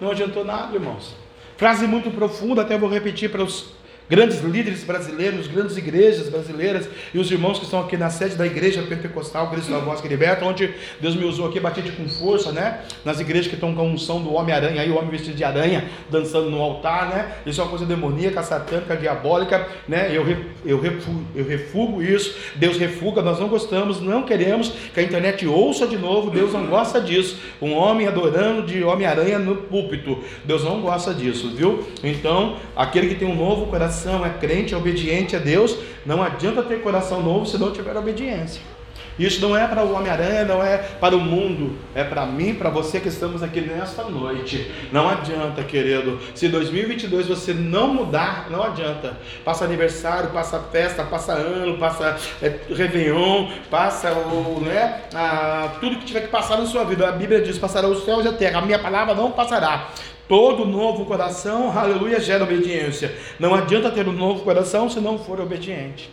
Não adiantou nada, irmãos. Frase muito profunda, até vou repetir para os grandes líderes brasileiros, grandes igrejas brasileiras e os irmãos que estão aqui na sede da igreja pentecostal Cristo da Voz que Liberta, onde Deus me usou aqui, batido com força, né? Nas igrejas que estão com a unção do Homem-Aranha, aí o homem vestido de aranha dançando no altar, né? Isso é uma coisa demoníaca, satânica, diabólica, né? Eu, eu, refugo, eu refugo isso, Deus refuga, nós não gostamos, não queremos que a internet ouça de novo, Deus não gosta disso. Um homem adorando de Homem-Aranha no púlpito, Deus não gosta disso, viu? Então, aquele que tem um novo coração coração é crente, é obediente a Deus, não adianta ter coração novo se não tiver obediência. Isso não é para o Homem-Aranha, não é para o mundo, é para mim, para você que estamos aqui nesta noite. Não adianta, querido. Se 2022 você não mudar, não adianta. Passa aniversário, passa festa, passa ano, passa é, Réveillon, passa o, né, a, tudo que tiver que passar na sua vida. A Bíblia diz: passará os céus e a terra, a minha palavra não passará. Todo novo coração, aleluia, gera obediência. Não adianta ter um novo coração se não for obediente.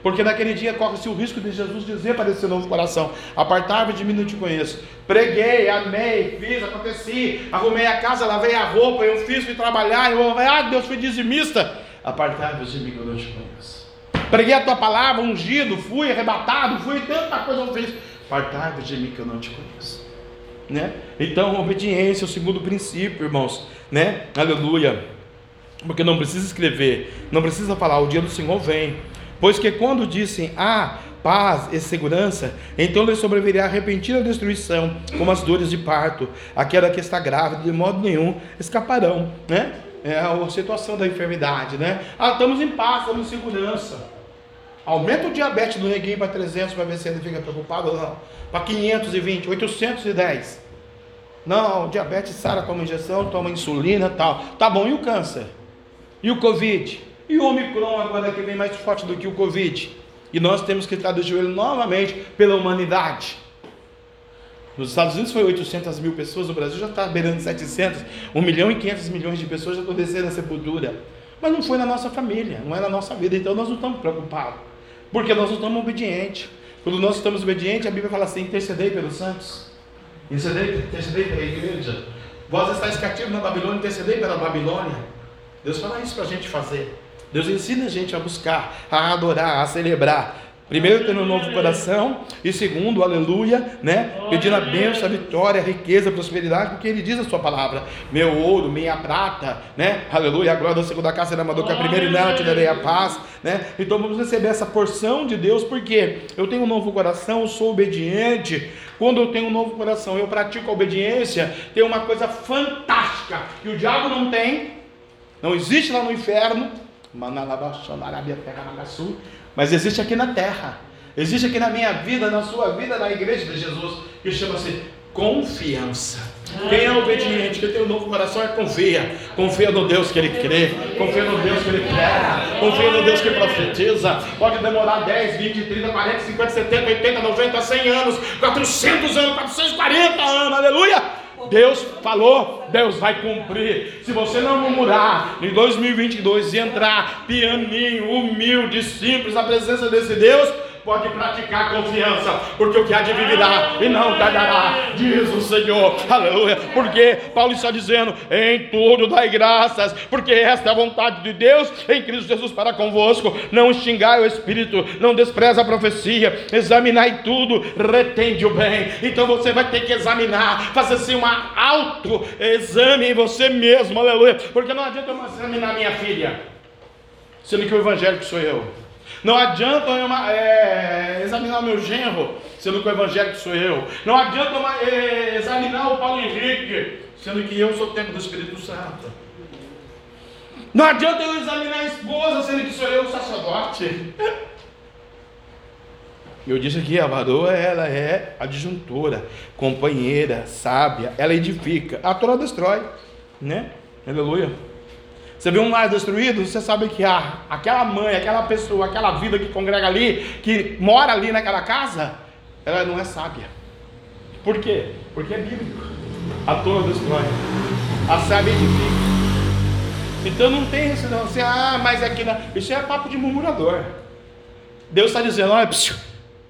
Porque naquele dia corre-se o risco de Jesus dizer para esse novo coração: Apartai-me de mim, não te conheço. Preguei, amei, fiz, aconteci, arrumei a casa, lavei a roupa, eu fiz, fui trabalhar, eu, ah, Deus, fui dizimista. Apartai-vos de mim, eu não te conheço. Preguei a tua palavra, ungido, fui arrebatado, fui, tanta coisa eu fiz. Apartai-vos de mim, que eu não te conheço. Né? Então, obediência é o segundo princípio, irmãos, né? Aleluia. Porque não precisa escrever, não precisa falar, o dia do Senhor vem. Pois que quando dissem, ah, paz e segurança, então lhe sobrevirá a repentina destruição, como as dores de parto. Aquela que está grávida, de modo nenhum escaparão, né? É a situação da enfermidade, né? Ah, estamos em paz, estamos em segurança. Aumenta o diabetes do neguinho para 300 para ver se ele fica preocupado ou não. Para 520, 810. Não, diabetes Sara toma injeção, toma insulina tal. Tá bom, e o câncer? E o Covid? E o Omicron agora que vem mais forte do que o Covid? E nós temos que estar de joelho novamente pela humanidade. Nos Estados Unidos foi 800 mil pessoas, no Brasil já está beirando 700, 1 milhão e 500 milhões de pessoas já estão descendo a sepultura. Mas não foi na nossa família, não é na nossa vida, então nós não estamos preocupados. Porque nós não estamos obedientes. Quando nós estamos obedientes, a Bíblia fala assim: intercedei pelos santos, intercedei, intercedei pela igreja. Vós estáis cativos na Babilônia, intercedei pela Babilônia. Deus fala isso para a gente fazer. Deus ensina a gente a buscar, a adorar, a celebrar. Primeiro, tendo um novo coração, e segundo, aleluia, né? Pedindo a bênção, a vitória, a riqueza, a prosperidade, porque ele diz a sua palavra: meu ouro, minha prata, né? Aleluia, a glória da segunda casa será amador, que a primeira e nela te darei a paz, né? Então vamos receber essa porção de Deus, porque eu tenho um novo coração, eu sou obediente. Quando eu tenho um novo coração, eu pratico a obediência, tem uma coisa fantástica que o diabo não tem, não existe lá no inferno, mas existe aqui na terra. Existe aqui na minha vida, na sua vida, na igreja de Jesus, que chama-se confiança. Quem é obediente, quem tem um novo coração, é confia. Confia no Deus que ele crê, confia no Deus que ele quer, confia no Deus que profetiza. Pode demorar 10, 20, 30, 40, 50, 70, 80, 90, 100 anos, 400 anos, 440 anos, aleluia. Deus falou, Deus vai cumprir. Se você não murmurar em 2022 e entrar pianinho, humilde, simples na presença desse Deus, pode praticar confiança, porque o que há de vir virá e não tardará, diz o Senhor, aleluia. Porque Paulo está dizendo: em tudo dai graças, porque esta é a vontade de Deus em Cristo Jesus para convosco. Não xingai o Espírito, não despreza a profecia, examinai tudo, retende o bem. Então você vai ter que examinar, fazer assim uma auto-exame em você mesmo, aleluia. Porque não adianta eu examinar minha filha, sendo que o evangélico sou eu. Não adianta eu é, examinar o meu genro, sendo que o evangélico sou eu. Não adianta eu é, examinar o Paulo Henrique, sendo que eu sou o templo do Espírito Santo. Não adianta eu examinar a esposa, sendo que sou eu o sacerdote. Eu disse aqui, a varoa, ela é adjuntora, companheira, sábia, ela edifica. A Torá destrói, né? Aleluia. Você vê um lar destruído, você sabe que a, aquela mãe, aquela pessoa, aquela vida que congrega ali, que mora ali naquela casa, ela não é sábia. Por quê? Porque é bíblico. A toa destrói, a sábia edifica. Então não tem isso não, assim, ah, mas aqui não. Isso é papo de murmurador. Deus está dizendo, olha,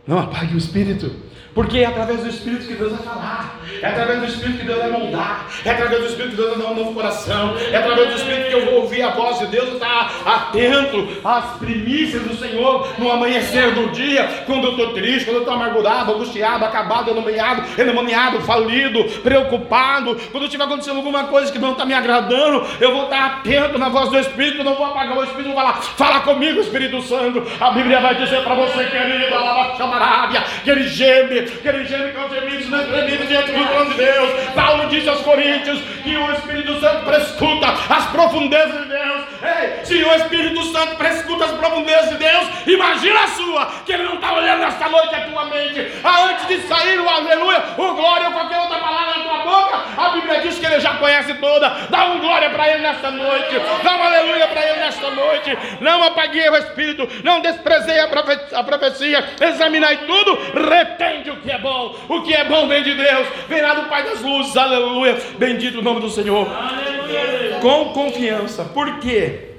não apague o espírito. Porque é através do Espírito que Deus vai falar, é através do Espírito que Deus vai moldar, é através do Espírito que Deus vai dar um novo coração, é através do Espírito que eu vou ouvir a voz de Deus, estar atento às primícias do Senhor no amanhecer do dia, quando eu estou triste, quando eu estou amargurado, angustiado, acabado, endemoniado, endemoniado, falido, preocupado, quando estiver acontecendo alguma coisa que não está me agradando, eu vou estar atento na voz do Espírito, não vou apagar o Espírito, vou falar, fala comigo, Espírito Santo. A Bíblia vai dizer para você, querido, ela chamará, que ele geme que ele geme com gemidos inexprimíveis diante do trono de Deus. Paulo disse aos Coríntios que o Espírito Santo prescuta as profundezas de Deus. Ei, se o Espírito Santo prescuta as profundezas de Deus, imagina a sua, que ele não está olhando esta noite a tua mente. Ah, antes de sair o aleluia, o glória ou qualquer outra palavra na tua boca, a Bíblia diz que ele já conhece toda. Dá um glória para ele nesta noite, dá um aleluia para ele nesta noite. Não apaguei o Espírito, não desprezei a profecia, examinai tudo, retende o que é bom. O que é bom vem de Deus, vem lá do Pai das luzes, aleluia. Bendito o nome do Senhor. Aleluia. Com confiança, por quê?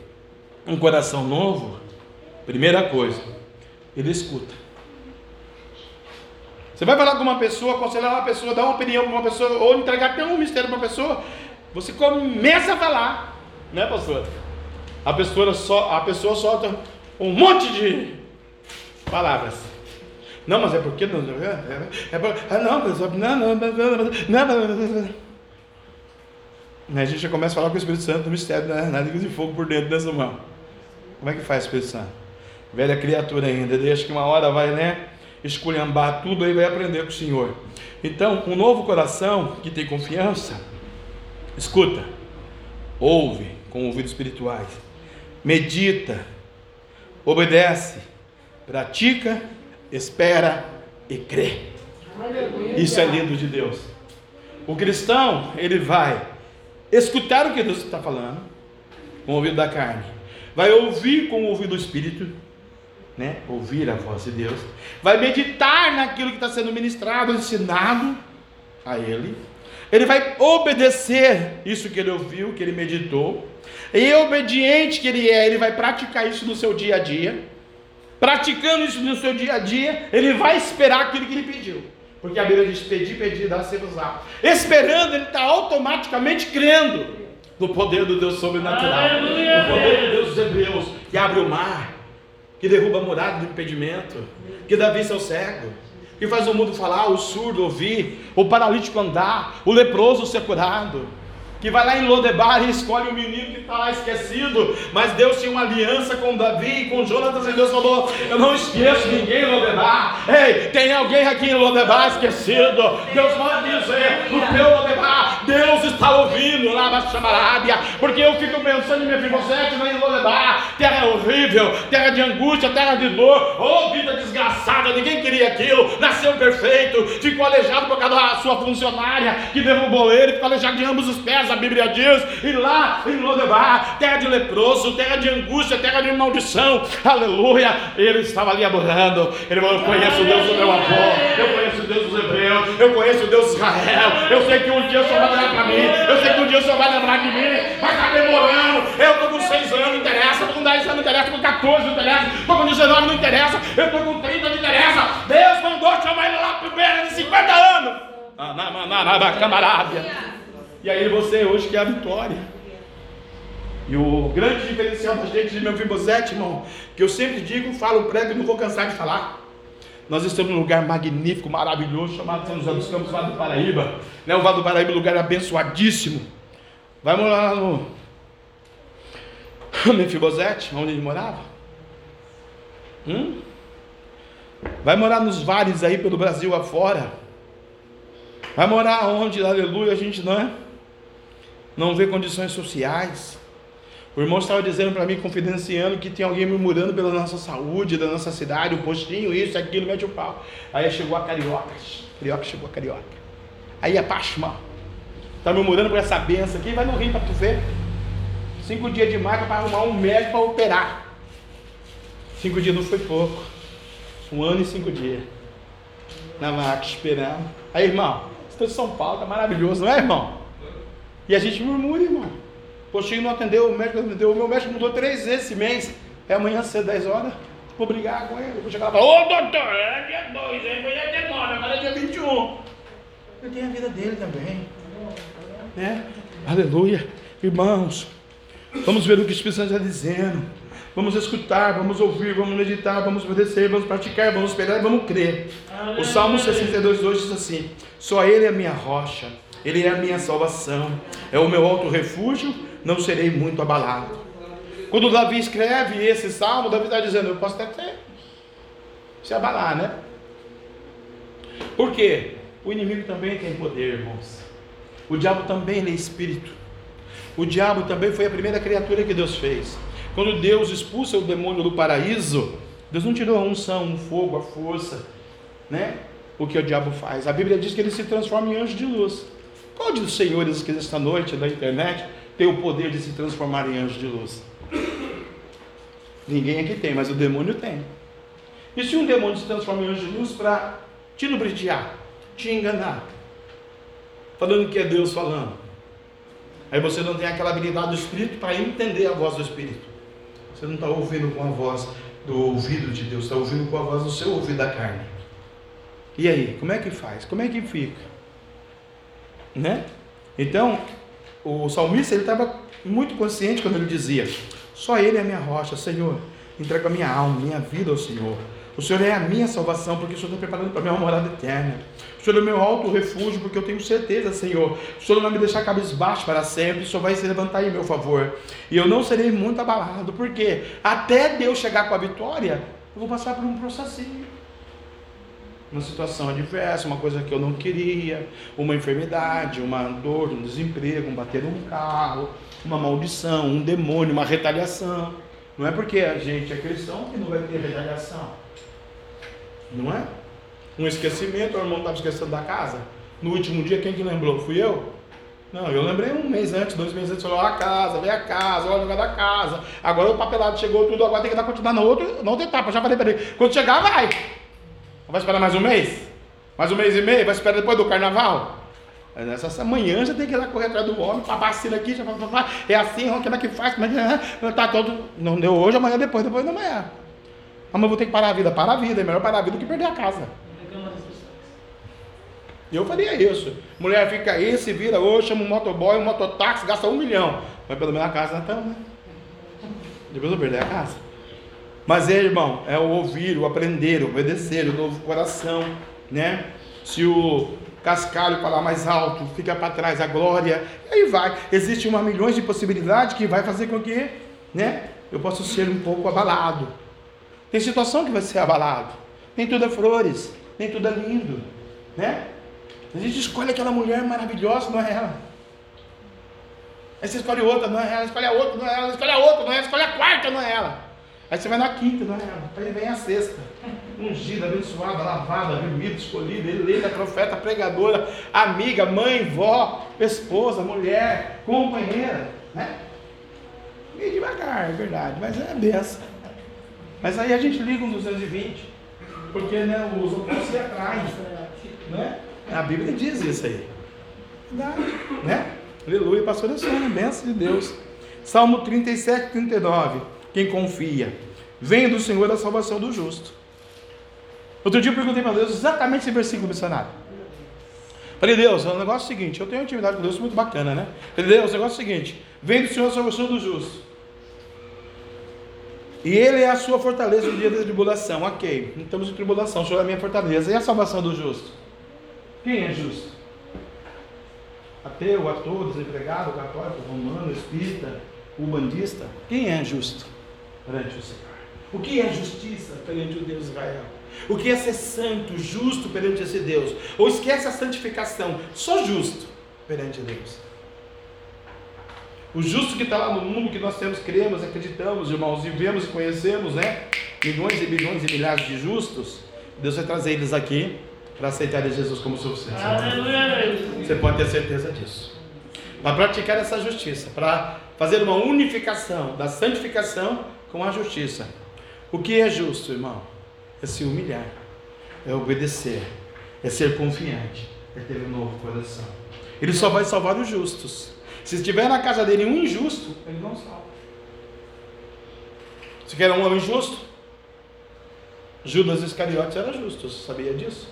Um coração novo, primeira coisa, ele escuta. Você vai falar com uma pessoa, aconselhar uma pessoa, dar uma opinião para uma pessoa, ou entregar até um mistério para uma pessoa, você começa a falar, né, pastor? A pessoa, só, a pessoa solta um monte de palavras. Não, mas é porque. Não, é, é, é, ah, não, mas. Não, não, não, não. A gente já começa a falar com o Espírito Santo no mistério, né? na língua de fogo por dentro dessa mão. Como é que faz o Espírito Santo? Velha criatura ainda, deixa que uma hora vai, né? Esculhambar tudo aí vai aprender com o Senhor. Então, um novo coração que tem confiança, escuta, ouve com ouvidos espirituais, medita, obedece, pratica espera e crê. Isso é lindo de Deus. O cristão, ele vai escutar o que Deus está falando, com o ouvido da carne, vai ouvir com o ouvido do Espírito, né? ouvir a voz de Deus, vai meditar naquilo que está sendo ministrado, ensinado a ele, ele vai obedecer isso que ele ouviu, que ele meditou, e obediente que ele é, ele vai praticar isso no seu dia a dia praticando isso no seu dia a dia, ele vai esperar aquilo que ele pediu. Porque a Bíblia diz: pedir, pedir, dá ser usado. Esperando, ele está automaticamente crendo no poder do Deus sobrenatural, no poder do Deus dos Hebreus, que abre o mar, que derruba a morada do impedimento, que dá vista ao cego, que faz o mundo falar, o surdo ouvir, o paralítico andar, o leproso ser curado que vai lá em Lodebar e escolhe o menino que está lá esquecido, mas Deus tinha uma aliança com Davi e com Jonatas, e Deus falou: Eu não esqueço ninguém em Lodebar. Ei, tem alguém aqui em Lodebar esquecido? Deus pode dizer: No teu Lodebar, Deus está ouvindo lá na chamarábia, porque eu fico pensando em Mefibosete lá em Lodebar, terra horrível, terra de angústia, terra de dor, oh vida desgraçada, ninguém queria aquilo, nasceu perfeito, ficou aleijado por causa da sua funcionária que derrubou ele, ficou aleijado de ambos os pés a Bíblia diz, e lá em Lodebar, terra de leproso, terra de angústia, terra de maldição, aleluia, ele estava ali adorando, ele falou, eu conheço o Deus do meu avô, eu conheço o Deus dos hebreus, eu conheço o Deus de Israel, eu sei que um dia o Senhor vai olhar para mim, eu sei que um dia o Senhor vai lembrar de mim, mas está demorando. Eu estou com 6 anos, não interessa, estou com 10 anos, não interessa, estou com 14, não interessa, estou com 19, não interessa, eu estou com 30, não interessa. Deus mandou chamar ele lá para beira de 50 anos. Ah, na, na, na, camarada. E aí você hoje quer a vitória. E o grande diferencial da gente de meu Fibosete, irmão, que eu sempre digo, falo, prego e não vou cansar de falar. Nós estamos num lugar magnífico, maravilhoso, chamado São José dos Campos, Vale do Paraíba. Né? O Vale do Paraíba é um lugar abençoadíssimo. Vai morar lá no Mefibosete, onde ele morava. Hum? Vai morar nos vales aí pelo Brasil afora. Vai morar onde, aleluia, a gente não é? Não vê condições sociais. O irmão estava dizendo para mim, confidenciando, que tem alguém murmurando pela nossa saúde, da nossa cidade, o postinho, isso, aquilo, mete o pau. Aí chegou a carioca. Carioca chegou a carioca. Aí a irmão. Está murmurando por essa benção aqui, vai no rio para tu ver. Cinco dias de marca para arrumar um médico para operar. Cinco dias não foi pouco. Um ano e cinco dias. Na maca esperando. Aí, irmão, estou de São Paulo, tá maravilhoso, não é, irmão? E a gente murmura, irmão. Postinho não atendeu, o médico não atendeu. O meu médico mudou três vezes esse mês. É amanhã cedo, 10 horas. Vou brigar com ele. Vou chegar lá e falar, ô doutor, é dia 2, aí dia 19, agora é dia 21. Ele tem a vida dele também. Né? Aleluia. Irmãos, vamos ver o que o Espírito Santo está dizendo. Vamos escutar, vamos ouvir, vamos meditar, vamos obedecer, vamos praticar, vamos esperar e vamos crer. Aleluia. O Salmo 62, 2 diz assim: Só Ele é a minha rocha, Ele é a minha salvação, é o meu alto refúgio, não serei muito abalado. Quando Davi escreve esse salmo, Davi está dizendo: Eu posso até se abalar, né? Por quê? O inimigo também tem poder, irmãos. O diabo também é espírito. O diabo também foi a primeira criatura que Deus fez. Quando Deus expulsa o demônio do paraíso, Deus não tirou a unção, o fogo, a força, né? O que o diabo faz? A Bíblia diz que ele se transforma em anjo de luz. Qual dos senhores que esta noite na internet tem o poder de se transformar em anjo de luz? Ninguém aqui tem, mas o demônio tem. E se um demônio se transforma em anjo de luz para te lubrificar, te enganar, falando que é Deus falando, aí você não tem aquela habilidade do Espírito para entender a voz do Espírito. Você não está ouvindo com a voz do ouvido de Deus, está ouvindo com a voz do seu ouvido da carne. E aí, como é que faz? Como é que fica? Né? Então, o salmista ele estava muito consciente quando ele dizia: Só Ele é a minha rocha, Senhor. Entrego a minha alma, minha vida ao Senhor. O Senhor é a minha salvação, porque o Senhor está preparando para mim uma morada eterna. O Senhor é o meu alto refúgio, porque eu tenho certeza, Senhor. O Senhor não vai me deixar cabisbaixo para sempre, o Senhor vai se levantar em meu favor. E eu não serei muito abalado, porque até Deus chegar com a vitória, eu vou passar por um processinho. Uma situação adversa, uma coisa que eu não queria, uma enfermidade, uma dor, um desemprego, um bater num carro, uma maldição, um demônio, uma retaliação. Não é porque a gente é cristão que não vai ter retaliação. Não é? Um esquecimento, o irmão estava esquecendo da casa. No último dia, quem que lembrou? Fui eu? Não, eu lembrei um mês antes, dois meses antes, falou, a casa, vem a casa, olha o lugar da casa. Agora o papelado chegou tudo, agora tem que dar continuidade na outra, na outra etapa. Já falei para ele, quando chegar, vai. Vai esperar mais um mês? Mais um mês e meio? Vai esperar depois do carnaval? Nessa manhã já tem que ir lá correr atrás do homem, para vacina aqui, já, é assim, como é que faz, como é que tá todo. Não deu hoje, amanhã depois, depois da manhã. Amanhã eu vou ter que parar a vida. Para a vida, é melhor parar a vida do que perder a casa. Eu faria isso. Mulher fica aí, se vira hoje, chama um motoboy, um mototáxi, gasta um milhão. Mas pelo menos a casa não estamos, né? Depois eu perder a casa. Mas é, irmão, é o ouvir, o aprender, o obedecer, o novo coração, né? Se o cascalho falar mais alto, fica para trás a glória, e aí vai. Existe uma milhões de possibilidades que vai fazer com que, né? Eu possa ser um pouco abalado. Tem situação que vai ser abalado. Nem tudo é flores, nem tudo é lindo, né? A gente escolhe aquela mulher maravilhosa, não é ela. Aí você escolhe outra, não é ela, escolhe a outra, não é ela, escolhe a outra, não é ela, escolhe a quarta, não é ela. Aí você vai na quinta, é ela. Aí vem a sexta. Ungida, abençoada, lavada, remida, escolhida, eleita, profeta, pregadora, amiga, mãe, vó, esposa, mulher, companheira, né? Meio devagar, é verdade, mas é a benção. Mas aí a gente liga um 220, porque né, os opostos se atraem, né? A Bíblia diz isso aí. Verdade, né? Aleluia, pastor Sônia, benção de Deus. Salmo 37, 39. Quem confia, vem do Senhor a salvação do justo. Outro dia eu perguntei para Deus exatamente esse versículo missionário. Falei, Deus, o negócio é o seguinte, eu tenho intimidade com Deus muito bacana, né? Falei, Deus, o negócio é o seguinte, vem do Senhor a salvação do justo. E Ele é a sua fortaleza no dia da tribulação. Ok, não estamos em tribulação, o Senhor é a minha fortaleza. E a salvação do justo? Quem é justo? Ateu, ator, desempregado, católico, romano, espírita, ubandista? Quem é justo perante o Senhor? O que é justiça perante o Deus Israel? O que é ser santo, justo perante esse Deus? Ou esquece a santificação, só justo perante Deus. O justo que está lá no mundo que nós temos, cremos, acreditamos, irmãos, e vemos e conhecemos, né? Milhões e bilhões e milhares de justos. Deus vai trazer eles aqui para aceitarem Jesus como suficiente. Você pode ter certeza disso. Para praticar essa justiça, para fazer uma unificação da santificação com a justiça. O que é justo, irmão? É se humilhar, é obedecer, é ser confiante, é ter um novo coração. Ele só vai salvar os justos. Se estiver na casa dele um injusto, ele não salva. Você quer um homem justo? Judas Iscariotes era justo, você sabia disso?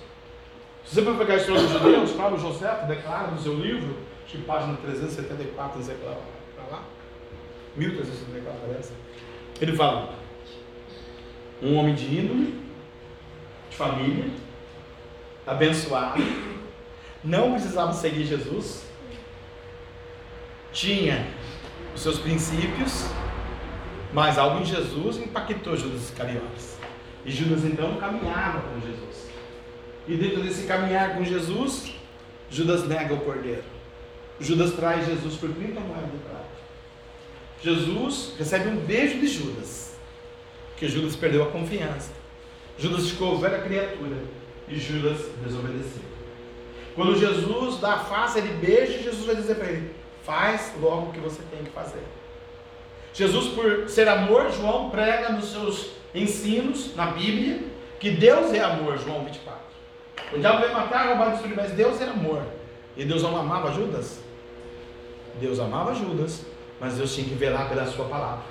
Se você for pegar a história dos judeus, Paulo José declara no seu livro, que página 374, não sei para lá, 1374 parece, ele fala, um homem de índole, de família, abençoado, não precisava seguir Jesus, tinha os seus princípios, mas algo em Jesus impactou Judas Iscariotes. E Judas então caminhava com Jesus. E dentro desse caminhar com Jesus, Judas nega o cordeiro. Judas traz Jesus por 30 moedas de prata. Jesus recebe um beijo de Judas, porque Judas perdeu a confiança. Judas ficou velha criatura e Judas desobedeceu. Quando Jesus dá a face, ele beija, Jesus vai dizer para ele: faz logo o que você tem que fazer. Jesus, por ser amor, João prega nos seus ensinos, na Bíblia, que Deus é amor, João 24. O diabo veio matar, roubar, destruir, mas Deus é amor. E Deus não amava Judas? Deus amava Judas, mas Deus tinha que velar pela sua palavra.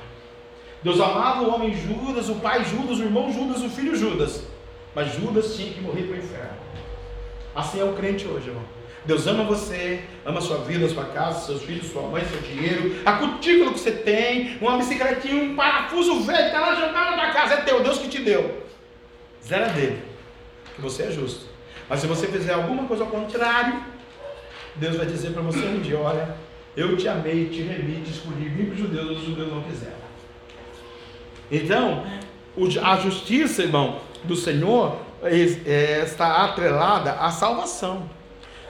Deus amava o homem Judas, o pai Judas, o irmão Judas, o filho Judas. Mas Judas tinha que morrer para o inferno. Assim é o crente hoje, irmão. Deus ama você, ama sua vida, sua casa, seus filhos, sua mãe, seu dinheiro, a cutícula que você tem, uma bicicletinha, um parafuso velho, está lá jogado na casa, é teu, Deus que te deu. Zero dele, que você é justo. Mas se você fizer alguma coisa ao contrário, Deus vai dizer para você um dia: olha, eu te amei, te remi, te escolhi, vim para os judeus, os judeus não quiseram. Então, a justiça, irmão, do Senhor é, está atrelada à salvação.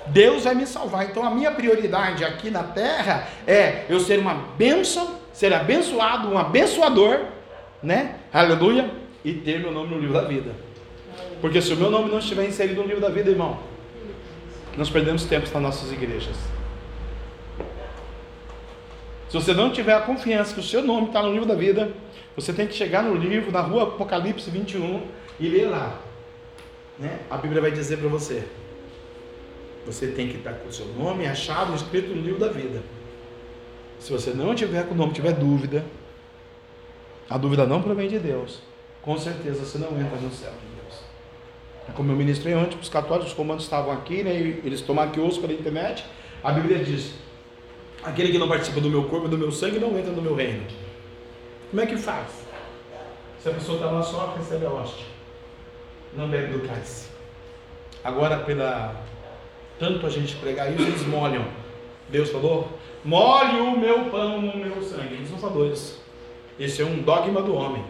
Deus vai me salvar. Então a minha prioridade aqui na terra é eu ser uma bênção, ser abençoado, um abençoador, né? Aleluia, e ter meu nome no livro da vida. Porque se o meu nome não estiver inserido no livro da vida, irmão, nós perdemos tempo nas nossas igrejas. Se você não tiver a confiança que o seu nome está no livro da vida, você tem que chegar no livro, na rua Apocalipse 21 e ler lá. Né? A Bíblia vai dizer para você: você tem que estar com o seu nome achado, escrito no livro da vida. Se você não tiver com o nome, tiver dúvida, a dúvida não provém de Deus. Com certeza você não entra no céu de Deus. É como eu ministrei ontem, os católicos, os comandos estavam aqui, né, eles tomaram aqui osso pela internet. A Bíblia diz: aquele que não participa do meu corpo e do meu sangue não entra no meu reino. Como é que faz? Se a pessoa está lá só, recebe a hóstia. Não bebe do cálice. Agora, pela tanto a gente pregar isso, eles molham. Deus falou: molhe o meu pão no meu sangue. Eles não falou isso. Esse é um dogma do homem.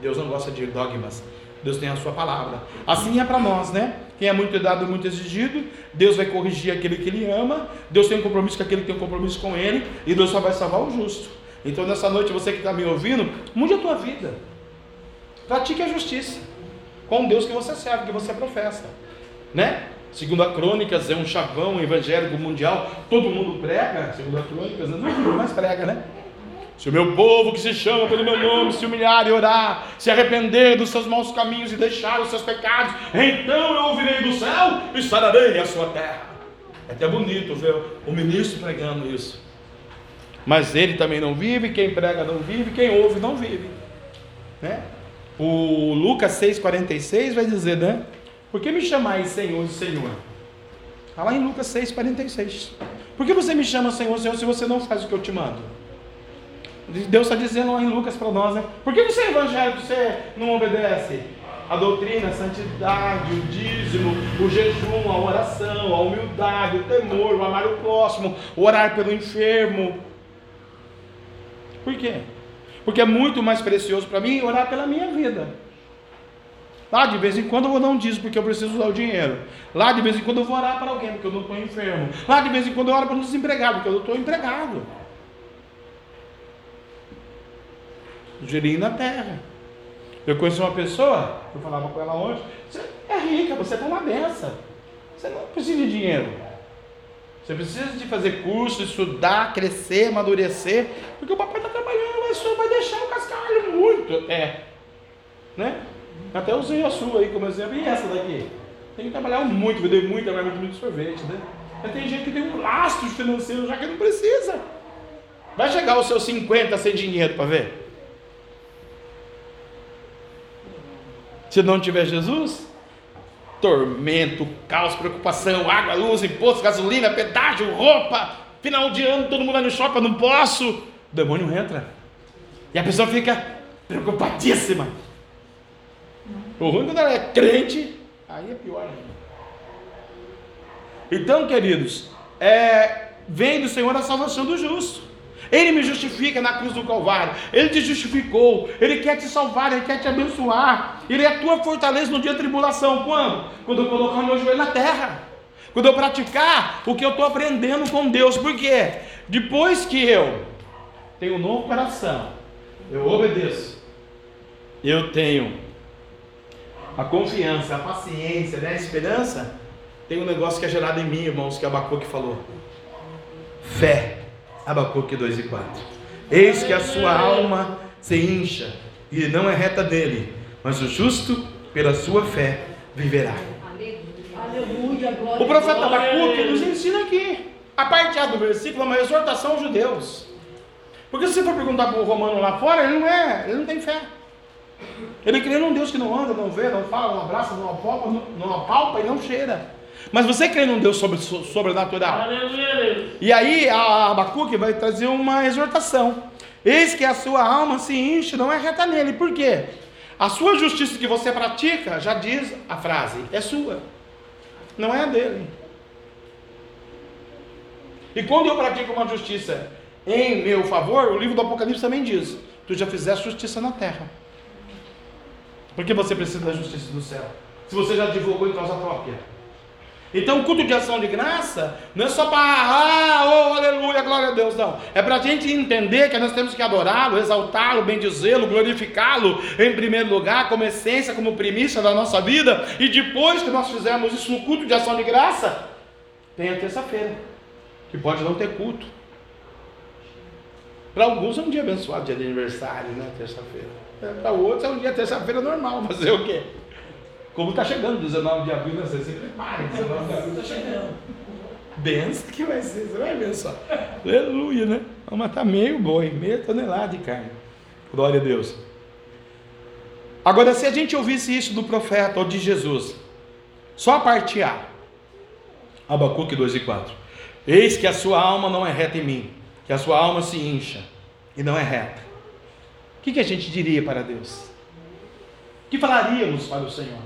Deus não gosta de dogmas. Deus tem a sua palavra. Assim é para nós, né? Quem é muito dado, muito exigido. Deus vai corrigir aquele que ele ama. Deus tem um compromisso com aquele que tem um compromisso com ele. E Deus só vai salvar o justo. Então, nessa noite, você que está me ouvindo, mude a tua vida. Pratique a justiça com o Deus que você serve, que você professa, né? Segundo a Crônicas, é um chavão evangélico mundial, todo mundo prega, segundo a Crônicas, não é mas prega, né? Se o meu povo que se chama pelo meu nome se humilhar e orar, se arrepender dos seus maus caminhos e deixar os seus pecados, então eu ouvirei do céu e sararei a sua terra. É até bonito ver o ministro pregando isso. Mas ele também não vive, quem prega não vive, quem ouve não vive. Né? O Lucas 6,46 vai dizer, né? Por que me chamais Senhor e Senhor? Está lá em Lucas 6,46. Por que você me chama Senhor, Senhor, se você não faz o que eu te mando? Deus está dizendo lá em Lucas para nós, né? Por que você é evangélico, você não obedece? A doutrina, a santidade, o dízimo, o jejum, a oração, a humildade, o temor, o amar o próximo, orar pelo enfermo. Por quê? Porque é muito mais precioso para mim orar pela minha vida. Lá de vez em quando eu vou dar um dízimo porque eu preciso usar o dinheiro. Lá de vez em quando eu vou orar para alguém porque eu não estou enfermo. Lá de vez em quando eu oro para um desempregado porque eu não estou empregado. Gerinho na terra. Eu conheci uma pessoa, eu falava com ela hoje, você é rica, você está na benção. Você não precisa de dinheiro. Você precisa de fazer curso, estudar, crescer, amadurecer, porque o papai está trabalhando, mas o senhor vai deixar o cascalho muito. É. Né? Até usei a sua aí como exemplo, e essa daqui? Tem que trabalhar muito, vender muito, mas muito sorvete, né? Mas tem gente que tem um lastro financeiro já que não precisa. Vai chegar os seus 50 sem dinheiro para ver? Se não tiver Jesus, tormento, caos, preocupação, água, luz, imposto, gasolina, pedágio, roupa, final de ano, todo mundo vai no shopping, não posso. O demônio entra. E a pessoa fica preocupadíssima. O ruim quando ela é crente, aí é pior ainda. Então, queridos, é, vem do Senhor a salvação do justo. Ele me justifica na cruz do Calvário. Ele te justificou. Ele quer te salvar. Ele quer te abençoar. Ele é a tua fortaleza no dia da tribulação. Quando? Quando eu colocar o meu joelho na terra. Quando eu praticar o que eu estou aprendendo com Deus. Por quê? Depois que eu tenho um novo coração, eu obedeço. Eu tenho a confiança, a paciência, né? a esperança. Tem um negócio que é gerado em mim, irmãos, que Abacuque falou. Fé. Abacuque 2 e 4. Eis que a sua alma se incha, e não é reta dele, mas o justo, pela sua fé, viverá. O profeta Abacuque nos ensina aqui, a parte A do versículo, é uma exortação aos judeus. Porque se você for perguntar para o romano lá fora, ele não é, ele não tem fé. Ele crê num Deus que não anda, não vê, não fala, não abraça, não apalpa, não, não apalpa e não cheira. Mas você crê num Deus sobre, sobrenatural. Aleluia. E aí a Abacuque vai trazer uma exortação. Eis que a sua alma se enche, não é reta nele. Por quê? A sua justiça que você pratica, já diz a frase, é sua. Não é a dele. E quando eu pratico uma justiça em meu favor, o livro do Apocalipse também diz: Tu já fizeste justiça na terra. Por que você precisa da justiça do céu? Se você já divulgou em causa própria. Então o culto de ação de graça não é só para, ah, oh, aleluia, glória a Deus, não. É para a gente entender que nós temos que adorá-lo, exaltá-lo, bendizê-lo, glorificá-lo em primeiro lugar, como essência, como primícia da nossa vida. E depois que nós fizermos isso no culto de ação de graça, tem a terça-feira, que pode não ter culto. Para alguns é um dia abençoado, dia de aniversário, né? Terça-feira. É, para outros é um dia terça-feira normal, fazer o quê? Como está chegando 19 de abril, né? você se prepare, 19 de abril está chegando. Benção que vai ser, você vai ver só. Aleluia, né? Vamos matar meio boi, meia tonelada de carne. Glória a Deus. Agora, se a gente ouvisse isso do profeta ou de Jesus, só a parte A, Abacuque 2 e 4. Eis que a sua alma não é reta em mim, que a sua alma se incha e não é reta. O que, que a gente diria para Deus? O que falaríamos para o Senhor?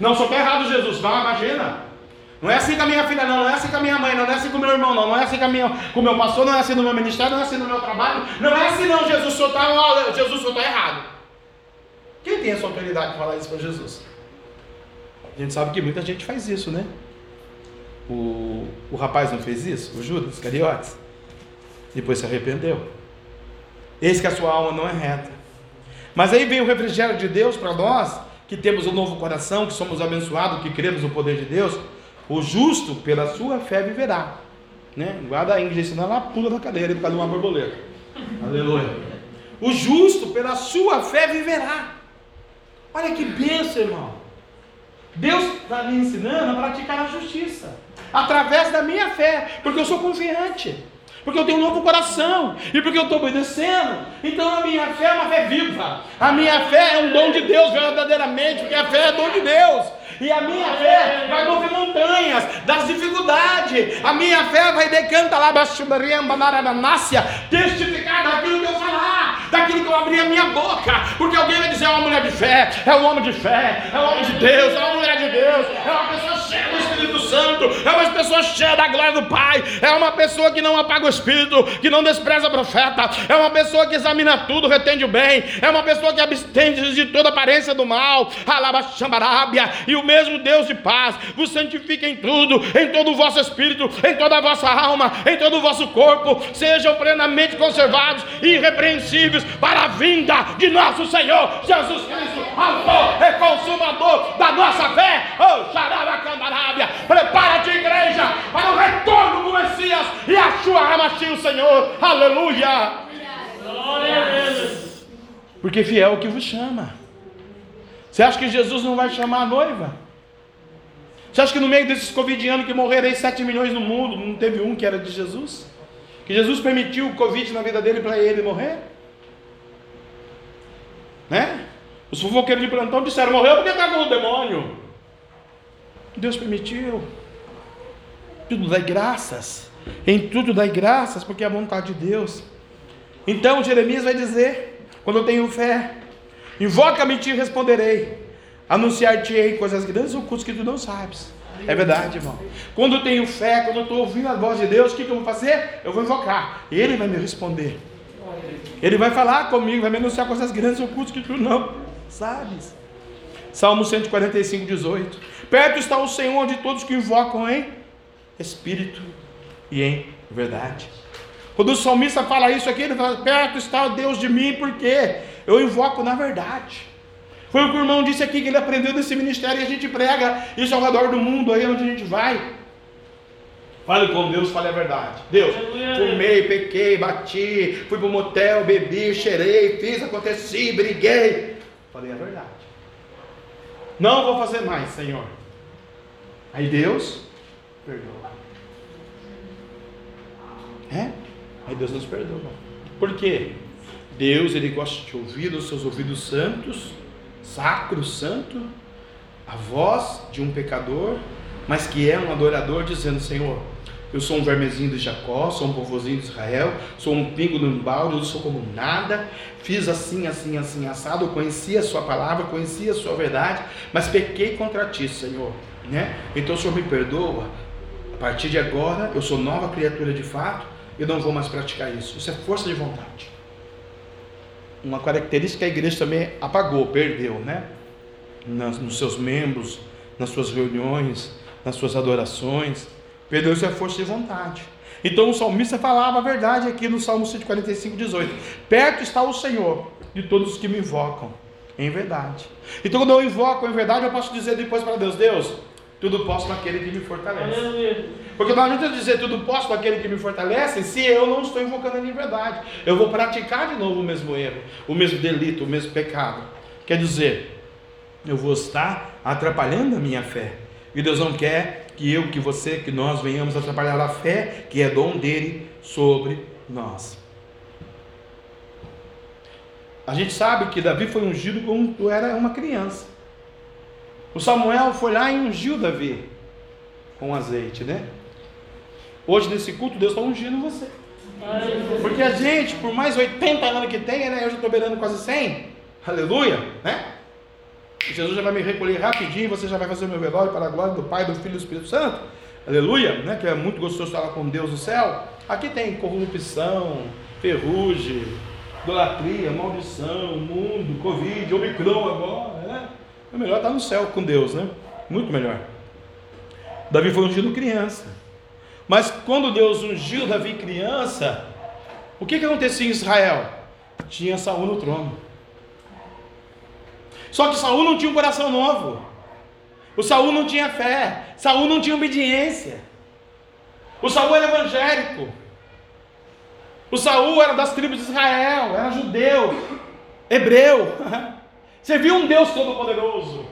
Não, só está errado Jesus. Não, imagina. Não é assim com a minha filha, não. Não é assim com a minha mãe, não. Não é assim com o meu irmão, não. Não é assim com, minha, com o meu pastor, não é assim no meu ministério, não é assim no meu trabalho. Não é assim, não. Jesus só está Jesus só está errado. Quem tem essa autoridade de falar isso para Jesus? A gente sabe que muita gente faz isso, né? O, o rapaz não fez isso? O Judas Cariotes? Depois se arrependeu. Eis que a sua alma não é reta. Mas aí vem o refrigério de Deus para nós que temos um novo coração, que somos abençoados, que cremos no poder de Deus, o justo pela sua fé viverá. Né? Guarda a Ingrid, senão ela pula da cadeira por causa de uma borboleta. Aleluia. O justo, pela sua fé, viverá. Olha que bênção, irmão. Deus está me ensinando a praticar a justiça através da minha fé, porque eu sou confiante, porque eu tenho um novo coração e porque eu estou obedecendo. Então a minha fé é uma fé viva, a minha fé é um dom de Deus verdadeiramente, porque a fé é dom de Deus. E a minha fé vai mover montanhas das dificuldades. A minha fé vai decantar lá, testificar daquilo que eu falar, daquilo que eu abrir a minha boca. Porque alguém vai dizer: é uma mulher de fé, é um homem de fé, é um homem de Deus, é uma mulher de Deus, é uma pessoa cheia do Espírito Santo, é uma pessoa cheia da glória do Pai, é uma pessoa que não apaga o Espírito, que não despreza o profeta, é uma pessoa que examina tudo, retende o bem, é uma pessoa que abstende de toda aparência do mal. Alaba e o mesmo Deus de paz vos santifique em tudo, em todo o vosso espírito, em toda a vossa alma, em todo o vosso corpo, sejam plenamente conservados e irrepreensíveis para a vinda de nosso Senhor Jesus Cristo, autor e consumador da nossa fé. Oh, Xarabacandarábia, prepara-te, igreja, para o retorno do Messias e a sua Ramachim, o Senhor. Aleluia. Glória a Deus. Porque fiel é o que vos chama. Você acha que Jesus não vai chamar a noiva? Você acha que no meio desses covidianos que morreram aí 7 milhões no mundo, não teve um que era de Jesus? Que Jesus permitiu o Covid na vida dele para ele morrer? Né? Os fofoqueiros de plantão disseram, morreu porque está com o demônio. Deus permitiu. Tudo dai graças. Em tudo dai graças, porque é a vontade de Deus. Então Jeremias vai dizer: quando eu tenho fé, invoca-me e te responderei. Anunciar-te-ei coisas grandes ocultas que tu não sabes. É verdade, irmão. Quando eu tenho fé, quando eu estou ouvindo a voz de Deus, o que, que eu vou fazer? Eu vou invocar. Ele vai me responder. Ele vai falar comigo, vai me anunciar coisas grandes ocultas que tu não sabes. Salmo 145, 18. Perto está o Senhor de todos que invocam em espírito e em verdade. Quando o salmista fala isso aqui, ele fala: Perto está o Deus de mim, porque eu invoco na verdade. Foi o que o irmão disse aqui que ele aprendeu desse ministério e a gente prega isso ao redor do mundo, aí onde a gente vai. Fale com Deus, fale a verdade. Deus, fumei, pequei, bati, fui para o motel, bebi, cheirei, fiz, aconteci, briguei. Falei a verdade. Não vou fazer mais, Senhor. Aí Deus perdoa. É? Aí Deus nos perdoa. Por quê? Deus, Ele gosta de ouvir os seus ouvidos santos, sacro, santo, a voz de um pecador, mas que é um adorador, dizendo: Senhor, eu sou um vermezinho de Jacó, sou um povozinho de Israel, sou um pingo no balde, eu sou como nada, fiz assim, assim, assim, assado, conhecia a sua palavra, conhecia a sua verdade, mas pequei contra ti, Senhor, né? Então o Senhor me perdoa, a partir de agora eu sou nova criatura de fato, eu não vou mais praticar isso, isso é força de vontade. Uma característica que a igreja também apagou, perdeu, né? Nas, nos seus membros, nas suas reuniões, nas suas adorações, Perdeu-se a força de vontade. Então o salmista falava a verdade aqui no Salmo 145, 18: Perto está o Senhor de todos os que me invocam, em verdade. Então, quando eu invoco em verdade, eu posso dizer depois para Deus: Deus, tudo posso naquele que me fortalece. Porque não adianta dizer tudo posso naquele que me fortalece se eu não estou invocando ele em verdade. Eu vou praticar de novo o mesmo erro, o mesmo delito, o mesmo pecado. Quer dizer, eu vou estar atrapalhando a minha fé. E Deus não quer que eu, que você, que nós venhamos atrapalhar a fé, que é dom dele sobre nós. A gente sabe que Davi foi ungido quando era uma criança. O Samuel foi lá e ungiu Davi com azeite, né? Hoje nesse culto Deus está ungindo você. Porque a gente, por mais 80 anos que tenha, né? Eu já estou beirando quase 100. Aleluia, né? Jesus já vai me recolher rapidinho, você já vai fazer o meu velório para a glória do Pai, do Filho e do Espírito Santo. Aleluia, né? Que é muito gostoso estar com Deus no céu. Aqui tem corrupção, ferrugem, idolatria, maldição, mundo, Covid, Omicron agora, né? É melhor estar no céu com Deus, né? Muito melhor. Davi foi ungido criança. Mas quando Deus ungiu Davi criança, o que, que acontecia em Israel? Tinha Saul no trono. Só que Saul não tinha um coração novo. O Saul não tinha fé. Saul não tinha obediência. O Saul era evangélico. O Saul era das tribos de Israel, era judeu, hebreu. Serviu um Deus todo-poderoso.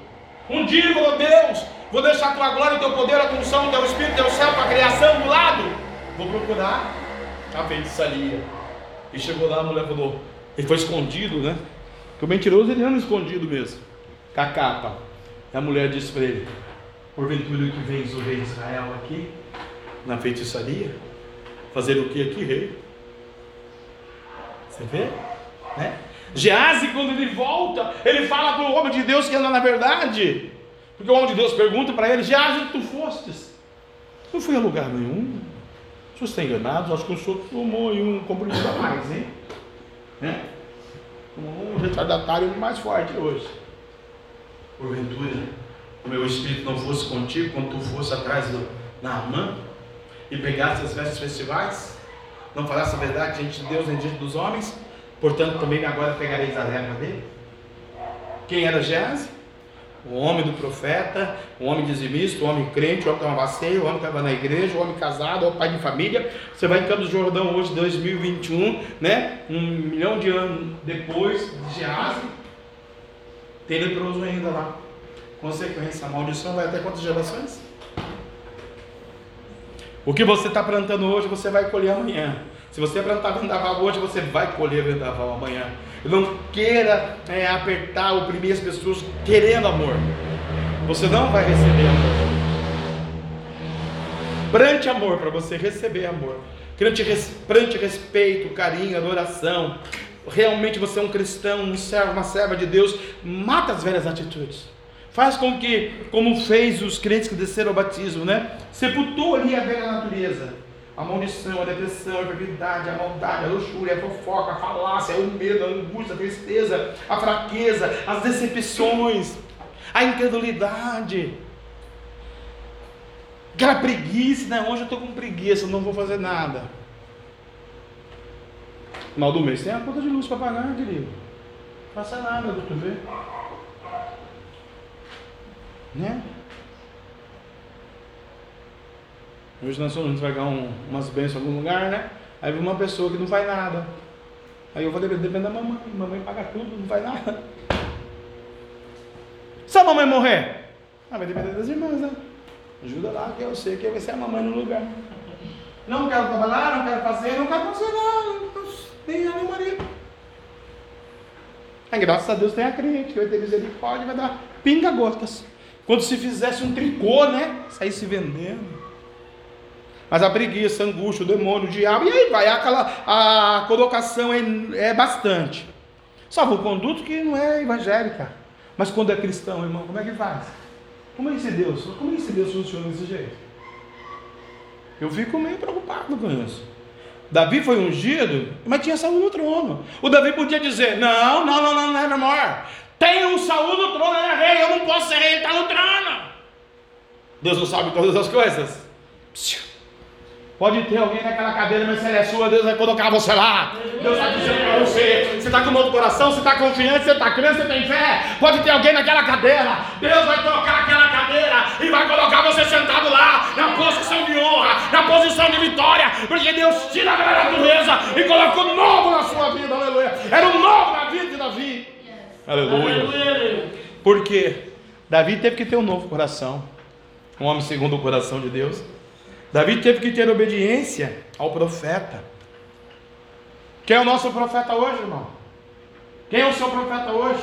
Um dia ele falou: Deus, vou deixar a tua glória, o teu poder, a função, o teu espírito, o teu céu, a criação do lado. Vou procurar a feitiçaria. E chegou lá, a mulher falou: Ele foi escondido, né? Porque o mentiroso ele anda escondido mesmo, com a capa. E a mulher disse para ele: Porventura que vens o rei de Israel aqui, na feitiçaria? Fazer o que aqui, rei? Você vê? Né? Gease, quando ele volta, ele fala para o homem de Deus que anda na verdade. Porque o homem de Deus pergunta para ele: Gease, tu fostes? Não fui a lugar nenhum. O senhor está enganado? Acho que o senhor tomou um comprimido a mais, hein? Né? Um retardatário mais forte hoje. Porventura, o meu espírito não fosse contigo quando tu fosse atrás do Naamã e pegasse as vestes festivais? Não falasse a verdade diante de Deus nem diante dos homens? Portanto, também agora pegareis a leva dele? Quem era Gease? O homem do profeta, o homem dizimista, o homem crente, o homem que estava bacia, o homem que estava na igreja, o homem casado, o pai de família. Você vai em Campos do Jordão hoje, 2021, né? Um milhão de anos depois de Gease, tem leproso ainda lá. Consequência, a maldição vai até quantas gerações? O que você está plantando hoje, você vai colher amanhã. Se você plantar vendaval hoje, você vai colher vendaval amanhã. Não queira é, apertar, oprimir as pessoas querendo amor. Você não vai receber amor. Plante amor para você receber amor. Plante, plante respeito, carinho, adoração. Realmente você é um cristão, um servo, uma serva de Deus. Mata as velhas atitudes. Faz com que, como fez os crentes que desceram ao batismo, né? Sepultou ali a velha natureza a maldição, a depressão, a enfermidade, a maldade, a luxúria, a fofoca, a falácia, o medo, a angústia, a tristeza, a fraqueza, as decepções, a incredulidade, aquela preguiça, né? Hoje eu estou com preguiça, não vou fazer nada. Final do mês tem a conta de luz para pagar, querido. Não faça nada, doutor vê. Né? Hoje nós vamos entregar um, umas bênçãos em algum lugar, né? Aí vem uma pessoa que não faz nada. Aí eu vou depender da mamãe. Mamãe paga tudo, não faz nada. Se a mamãe morrer, ah, vai depender das irmãs, né? Ajuda lá, que eu sei que vai ser a mamãe no lugar. Não quero trabalhar, não quero fazer, não quero fazer nada. Nem a nem marido. Aí, graças a Deus tem a crente, que vai ter misericórdia, vai dar pinga-gotas. Quando se fizesse um tricô, né? Sair se vendendo. Mas a preguiça, a angústia, o demônio, o diabo, e aí vai, aquela, a colocação é, é bastante. Salvo o conduto que não é evangélica. Mas quando é cristão, irmão, como é que faz? Como é esse Deus? Como é esse Deus funciona desse jeito? Eu fico meio preocupado com isso. Davi foi ungido, mas tinha Saúl no trono. O Davi podia dizer: Não, não, não, não, amor. Tem um Saúl no trono, ele é rei, eu não posso ser rei, ele está no trono. Deus não sabe todas as coisas. Psiu. Pode ter alguém naquela cadeira, mas se ela é sua, Deus vai colocar você lá. Deus está dizendo para você: você está com um novo coração, você está confiante, você está crendo, você tem fé. Pode ter alguém naquela cadeira. Deus vai colocar aquela cadeira e vai colocar você sentado lá, na posição de honra, na posição de vitória, porque Deus tira a natureza e coloca o novo na sua vida. Aleluia. Era o novo na vida de Davi. Aleluia. Porque Davi teve que ter um novo coração, um homem segundo o coração de Deus. Davi teve que ter obediência ao profeta. Quem é o nosso profeta hoje, irmão? Quem é o seu profeta hoje?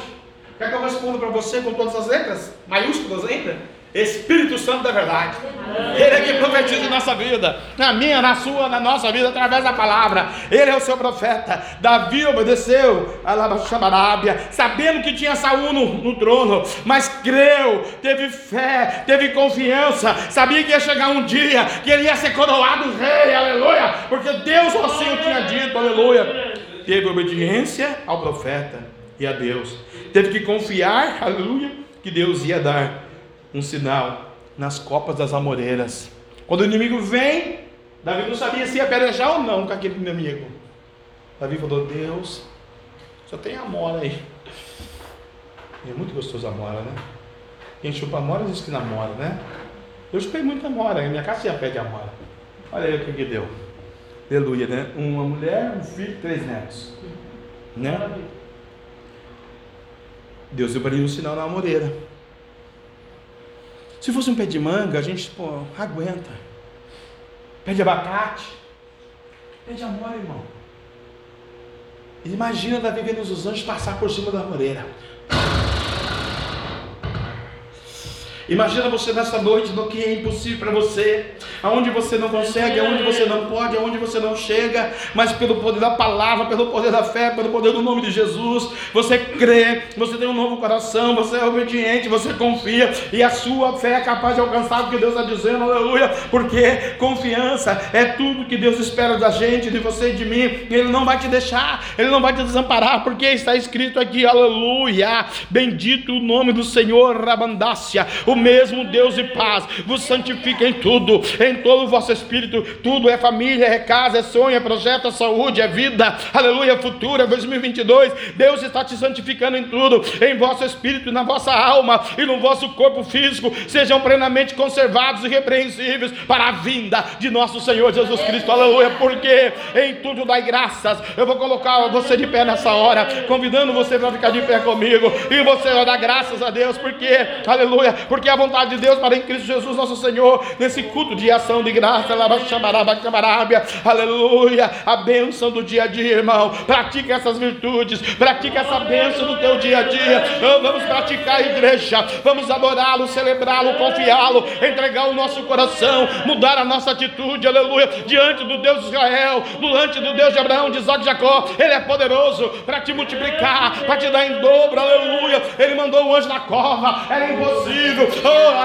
Quer que eu responda para você com todas as letras? Maiúsculas ainda? Espírito Santo da verdade. Ele é que profetiza em nossa vida, na minha, na sua, na nossa vida, através da palavra. Ele é o seu profeta. Davi obedeceu a sabendo que tinha Saúl no, no, trono, mas creu, teve fé, teve confiança, sabia que ia chegar um dia que ele ia ser coroado rei, aleluia, porque Deus assim o tinha dito, aleluia. Teve obediência ao profeta e a Deus, teve que confiar, aleluia, que Deus ia dar um sinal nas copas das amoreiras. Quando o inimigo vem, Davi não sabia se ia pelejar ou não com aquele inimigo. Davi falou: Deus, só tem amora aí. E é muito gostoso a amora, né? Quem chupa amora diz que namora, né? Eu chupei muita amora, minha casa tinha pé de amora. Olha aí o que, que deu. Aleluia, né? Uma mulher, um filho, três netos. Né? Deus deu para ele um sinal na amoreira. Se fosse um pé de manga, a gente, pô, aguenta. Pé de abacate. Pé de amor, irmão. Imagina Davi vendo os anjos passar por cima da amoreira. Imagina você nessa noite no que é impossível para você, aonde você não consegue, aonde você não pode, aonde você não chega, mas pelo poder da palavra, pelo poder da fé, pelo poder do nome de Jesus, você crê, você tem um novo coração, você é obediente, você confia. E a sua fé é capaz de alcançar o que Deus está dizendo, aleluia, porque confiança é tudo que Deus espera da gente, de você e de mim, Ele não vai te deixar, Ele não vai te desamparar, porque está escrito aqui, aleluia, bendito o nome do Senhor, Rabandácia, o o mesmo Deus de paz vos santifica em tudo, em todo o vosso espírito, tudo é família, é casa, é sonho, é projeto, é saúde, é vida, aleluia, futura, 2022, Deus está te santificando em tudo, em vosso espírito, na vossa alma e no vosso corpo físico, sejam plenamente conservados e repreensíveis para a vinda de nosso Senhor Jesus Cristo, aleluia, porque em tudo dai graças, eu vou colocar você de pé nessa hora, convidando você para ficar de pé comigo, e você vai dar graças a Deus, porque, aleluia, porque porque é a vontade de Deus para em Cristo Jesus nosso Senhor, nesse culto de ação de graça, aleluia, a bênção do dia a dia, irmão, pratica essas virtudes, pratica essa bênção no teu dia a dia, oh, vamos praticar a igreja, vamos adorá-lo, celebrá-lo, confiá-lo, entregar o nosso coração, mudar a nossa atitude, aleluia, diante do Deus de Israel, diante do Deus de Abraão, de Isaac e Jacó, Ele é poderoso para te multiplicar, para te dar em dobro, aleluia, Ele mandou o anjo na cova, era impossível, Oh,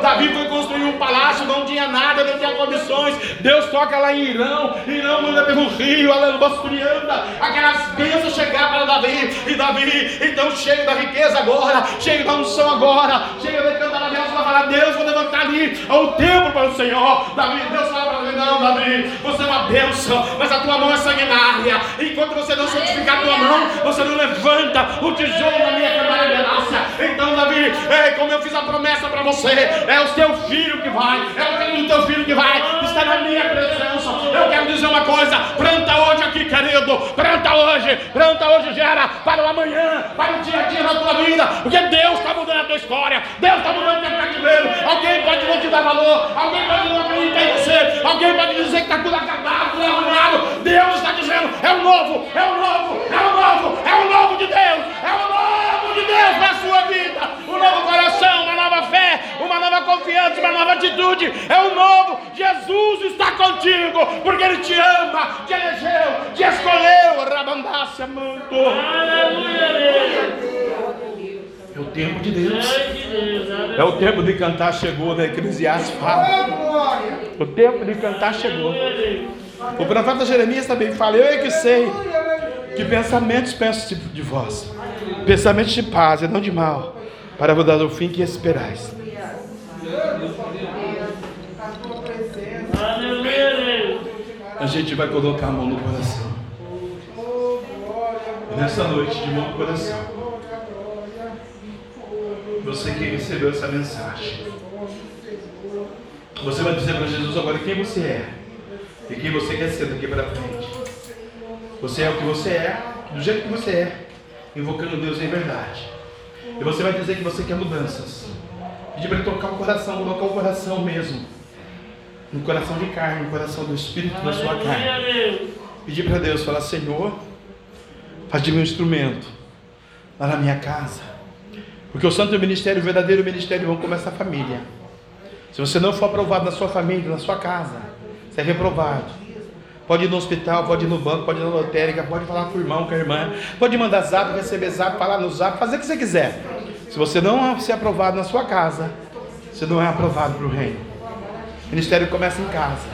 Davi foi construir um palácio, não tinha nada, não tinha condições. Deus toca lá em Irão, Irão manda pelo rio, aleluia, aquelas bênçãos chegar para Davi. E Davi, então cheio da riqueza agora, cheio da unção agora, cheio de cantar a Deus, vai falar: Deus, vou levantar ali ao templo para o Senhor. Davi, Deus fala para ele: Não, Davi, você é uma bênção, mas a tua mão é sanguinária. Enquanto você não santificar a tua mão, você não levanta o tijolo na minha câmara de. Então, Davi, Como eu fiz a promessa para você, é o teu filho que vai, é o filho do teu filho que vai, está na minha presença. Eu quero dizer uma coisa: planta hoje aqui, querido, planta hoje, planta hoje, gera para o amanhã, para o dia a dia na tua vida, porque Deus está mudando a tua história, Deus está mudando o teu cativeiro. Alguém pode não te dar valor, alguém pode não acreditar em você, alguém pode dizer que está tudo acabado, tudo arrumado. Deus está dizendo: é o novo, é o novo, é o novo, é o novo de Deus, é o novo de Deus para a sua vida um novo coração, uma nova fé, uma nova confiança, uma nova atitude. É o novo. Jesus está contigo, porque Ele te ama, te elegeu, te escolheu. Rabandácia, manto. Aleluia. É o tempo de Deus. É o tempo de cantar chegou, né? Eclesiastes fala. O tempo de cantar chegou. O profeta Jeremias também fala: Eu é que sei que pensamentos penso de vós, pensamentos de paz e não de mal, para vos dar o fim que esperais. A gente vai colocar a mão no coração. Nessa noite, de mão no coração. Você que recebeu essa mensagem. Você vai dizer para Jesus agora quem você é. E quem você quer ser daqui para frente. Você é o que você é, do jeito que você é, invocando Deus em verdade. E você vai dizer que você quer mudanças. Pedir para ele tocar o coração, colocar o coração mesmo. No coração de carne, no coração do Espírito da sua carne. Pedir para Deus, falar, Senhor, faz de mim um instrumento lá na minha casa. Porque o santo ministério, o verdadeiro ministério, vão começar a família. Se você não for aprovado na sua família, na sua casa, você é reprovado. Pode ir no hospital, pode ir no banco, pode ir na lotérica, pode falar com o irmão, com a irmã, pode mandar zap, receber zap, falar no zap, fazer o que você quiser. Se você não ser aprovado na sua casa, você não é aprovado para o reino. O ministério começa em casa.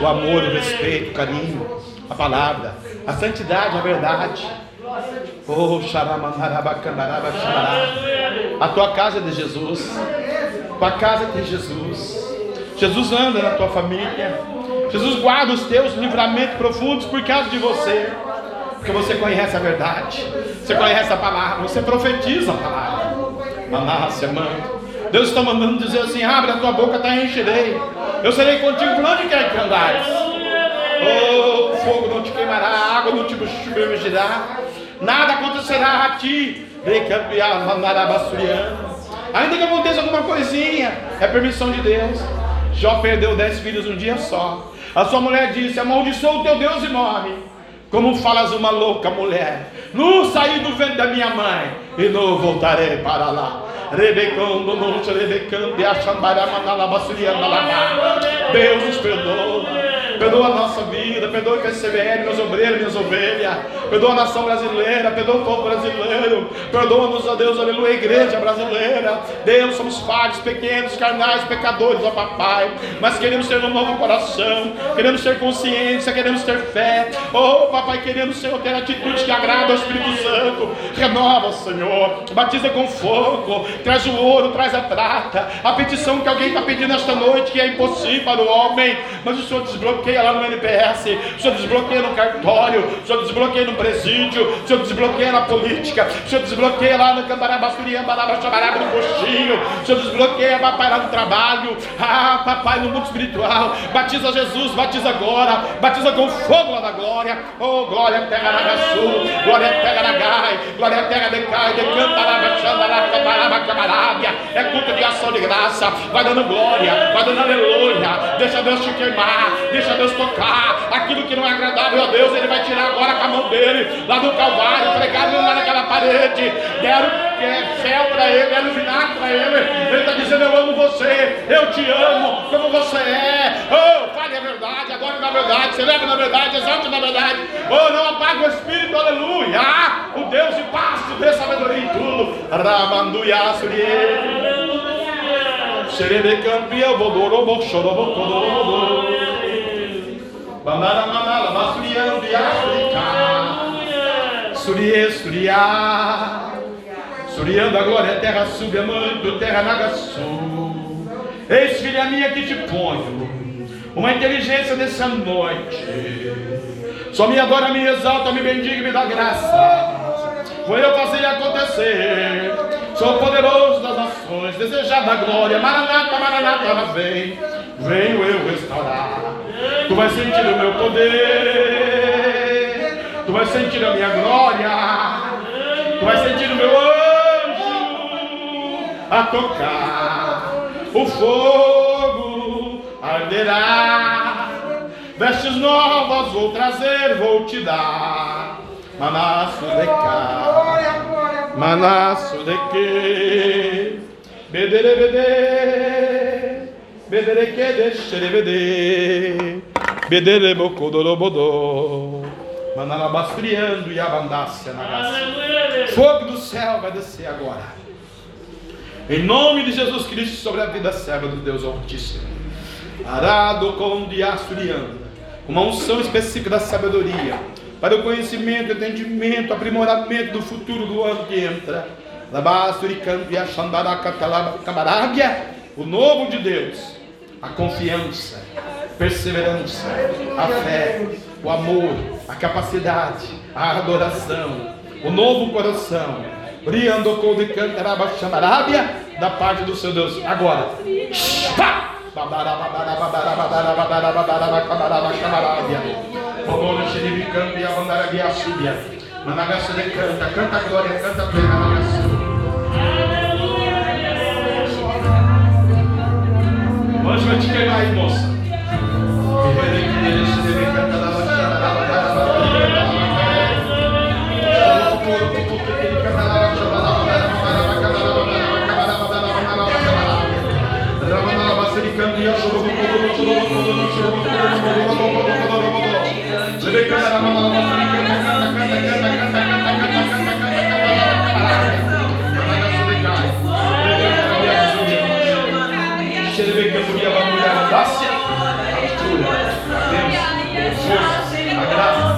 O amor, o respeito, o carinho, a palavra, a santidade, a verdade. Oh, a tua casa é de Jesus. Tua casa é de Jesus. Jesus anda na tua família. Jesus guarda os teus livramentos profundos por causa de você. Porque você conhece a verdade. Você conhece a palavra. Você profetiza a palavra. Manácia, mano. Deus está mandando dizer assim: abre a tua boca, está encherei. Eu serei contigo por onde quer que andares. Oh, o fogo não te queimará, a água não te submergirá. Nada acontecerá a ti. Ainda que aconteça alguma coisinha, é permissão de Deus. Jó perdeu dez filhos um dia só. A sua mulher disse: Amaldiçoa o teu Deus e morre. Como falas uma louca mulher, não saí do vento da minha mãe e não voltarei para lá. Rebecão do monte, Achambará, Manalabasuriana, Deus nos perdoa. Perdoa a nossa vida, perdoa o CBN, meus obreiros, minhas ovelhas, perdoa a nação brasileira, perdoa o povo brasileiro, perdoa-nos, ó Deus, aleluia, a igreja brasileira. Deus, somos falhos, pequenos, carnais, pecadores, ó papai, mas queremos ter um novo coração, queremos ter consciência, queremos ter fé, oh papai, queremos, Senhor, ter atitude que agrada ao Espírito Santo, renova, Senhor, batiza com fogo, traz o ouro, traz a prata, a petição que alguém está pedindo esta noite, que é impossível para o homem, mas o Senhor desbloqueia lá no NPS, o Senhor desbloqueia no cartório, o Senhor desbloqueia no presídio, o Senhor desbloqueia na política, o Senhor desbloqueia lá no Cambarabasturiamba, lá no postinho, o Senhor desbloqueia, papai, lá no trabalho, ah, papai, no mundo espiritual, batiza Jesus, batiza agora, batiza com fogo lá da glória, oh, glória, terra na sul, glória, terra na gai, glória, terra de cai, é culto de ação de graça, vai dando glória, vai dando aleluia, deixa Deus te queimar, deixa Deus tocar. Aquilo que não é agradável a Deus, Ele vai tirar agora com a mão dele, lá do Calvário, pregaram lá naquela parede, deram é, fel para ele, deram vinagre para ele. Ele está dizendo: Eu amo você, eu te amo, como você é. Oh, fale a verdade, adore na verdade, celebre na verdade, exalte na verdade. Oh, não apague o Espírito, aleluia. O Deus de paz dê sabedoria em tudo. Ramanduia. Serebe campeão, bodorobo, chorobo, kodorobo. Bandara manala, basurian biafrika. Surie, suriá. Suriando a glória, terra sube, amando, terra nagaçu. Eis, filha minha, que te ponho uma inteligência dessa noite. Só me adora, me exalta, me bendiga me dá graça. Vou eu fazer acontecer. Sou poderoso das nações, desejado da glória. Maranata, Maranata, vem. Venho eu restaurar. Tu vais sentir o meu poder. Tu vais sentir a minha glória. Tu vais sentir o meu anjo a tocar. O fogo arderá. Vestes novas vou trazer, vou te dar. Manasso de cá. Manasso de que. Bedere, bedere. Bedere que deixe, bedere. Bedere bocodorobodô. Manalabastriando e abandácia na graça. Fogo do céu vai descer agora. Em nome de Jesus Cristo sobre a vida serva do Deus Altíssimo. Arado com diasturiando. Uma unção específica da sabedoria. Para o conhecimento, entendimento, aprimoramento do futuro do ano que entra. O novo de Deus. A confiança perseverança, a fé, o amor, a capacidade, a adoração, o novo coração. Briandocou de cantaraba chamarábia da parte do seu Deus. Agora. De canta, canta a glória, canta a plena Hoje vai te queimar aí, moça. Burya, Bambuya, Rodácia, Artura, Deus, Jesus, a graça.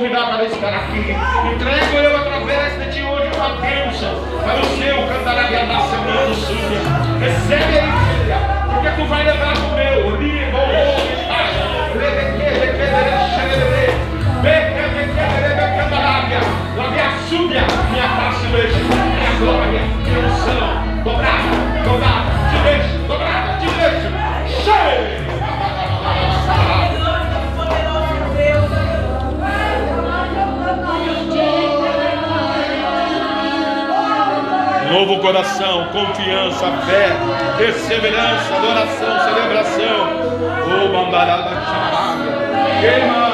Convidar para estar aqui. Entrego eu através de ti hoje uma bênção para o seu cantará e a nação do sul. Recebe aí, filha, porque tu vai levar o meu. Liga, o Minha súbia, minha taxa hoje, minha glória, minha unção, dobrada, dobrada, te deixo. novo coração, confiança, fé, perseverança, adoração, celebração. Oh, bambarada, chamada. queima.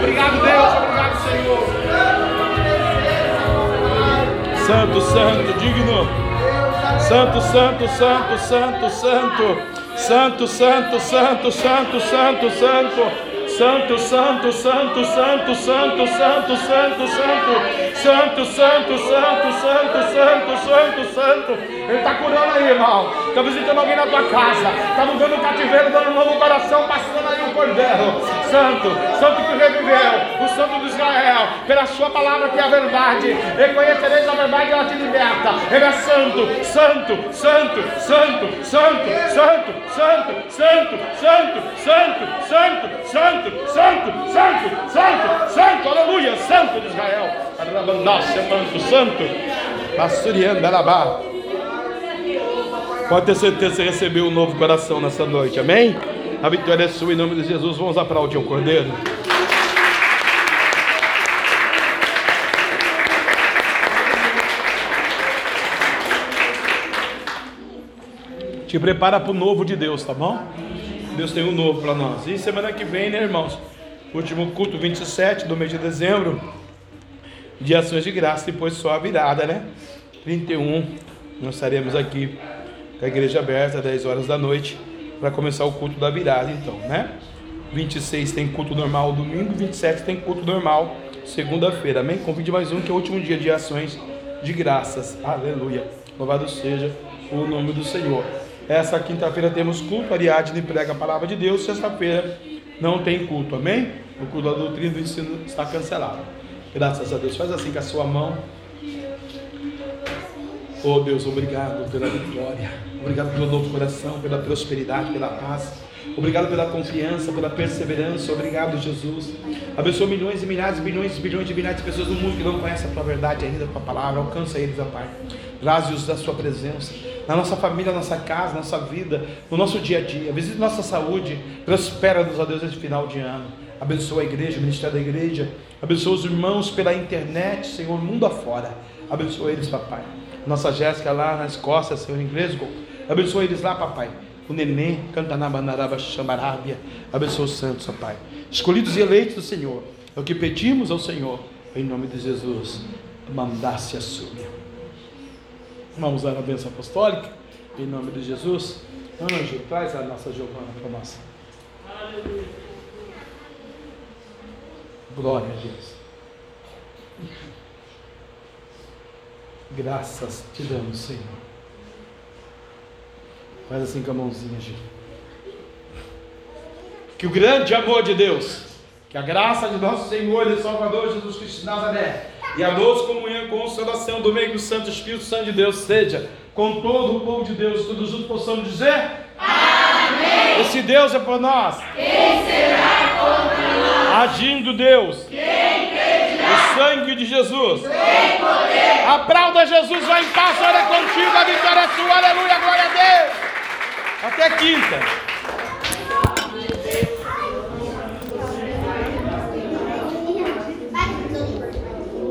Obrigado, Deus. Obrigado, Senhor. Santo, santo, digno. Santo, santo, santo, santo, santo. Santo, santo, santo, santo, santo, santo. Santo, santo, santo, santo, santo, santo, santo, santo, santo, santo, santo, santo, santo, santo, santo. Ele está curando aí, irmão. Está visitando alguém na tua casa. Está mudando o cativeiro, dando um novo coração, passando aí um cordeiro. Santo, santo que reviveu, o santo de Israel, pela sua palavra que é a verdade. Reconhecereis a verdade e ela te liberta. Ele é santo, santo, santo, santo, santo, santo, santo, santo, santo, santo, santo, santo, santo, santo, santo, santo, aleluia, santo de Israel. Manto, santo. Passurianda, Arabá. Pode ter certeza que você recebeu um novo coração nessa noite, amém? A vitória é sua em nome de Jesus. Vamos aplaudir o Cordeiro. Te prepara para o novo de Deus, tá bom? Deus tem um novo para nós. E semana que vem, né, irmãos? Último culto 27 do mês de dezembro. De ações de graça, depois só a virada, né? 31, nós estaremos aqui com a igreja aberta às 10 horas da noite para começar o culto da virada, então, né? 26 tem culto normal domingo, 27 tem culto normal segunda-feira, amém? Convide mais um que é o último dia de ações de graças, aleluia. Louvado seja o nome do Senhor. Essa quinta-feira temos culto, Ariadne prega a palavra de Deus, sexta-feira não tem culto, amém? O culto da doutrina do ensino está cancelado. Graças a Deus. Faz assim com a sua mão. Oh Deus, obrigado pela vitória. Obrigado pelo novo coração, pela prosperidade, pela paz. Obrigado pela confiança, pela perseverança. Obrigado, Jesus. Abençoa milhões e milhares, bilhões e bilhões de milhares de pessoas no mundo que não conhecem a tua verdade ainda, a tua palavra. Alcança eles, ó Pai. Traze-os da sua presença. Na nossa família, na nossa casa, na nossa vida, no nosso dia a dia. Visite nossa saúde. Prospera-nos, ó Deus, esse final de ano. Abençoa a igreja, o ministério da igreja. Abençoa os irmãos pela internet, Senhor, mundo afora. Abençoa eles, papai. Nossa Jéssica lá na Escócia, Senhor, em Glasgow. Abençoa eles lá, papai. O neném, canta na bandaraba xambarábia. Abençoa os santos, ó Pai. Escolhidos e eleitos do Senhor. É o que pedimos ao Senhor. Em nome de Jesus. Mandasse a súbia. Vamos dar a bênção apostólica. Em nome de Jesus. Anjo, traz a nossa Giovana para nós. Glória a Deus. Graças te damos, Senhor. Faz assim com a mãozinha, Gil. Que o grande amor de Deus, que a graça de nosso Senhor e Salvador Jesus Cristo de Nazaré, E a doce comunhão e consolação do meio do Santo Espírito Santo de Deus seja com todo o povo de Deus. Todos juntos possamos dizer: Amém. Esse Deus é por nós. Quem será contra nós? Agindo Deus. Quem sangue de Jesus. Tem poder. Aplauda Jesus, vai em paz, olha contigo, a vitória é sua, aleluia, glória a Deus. Até quinta.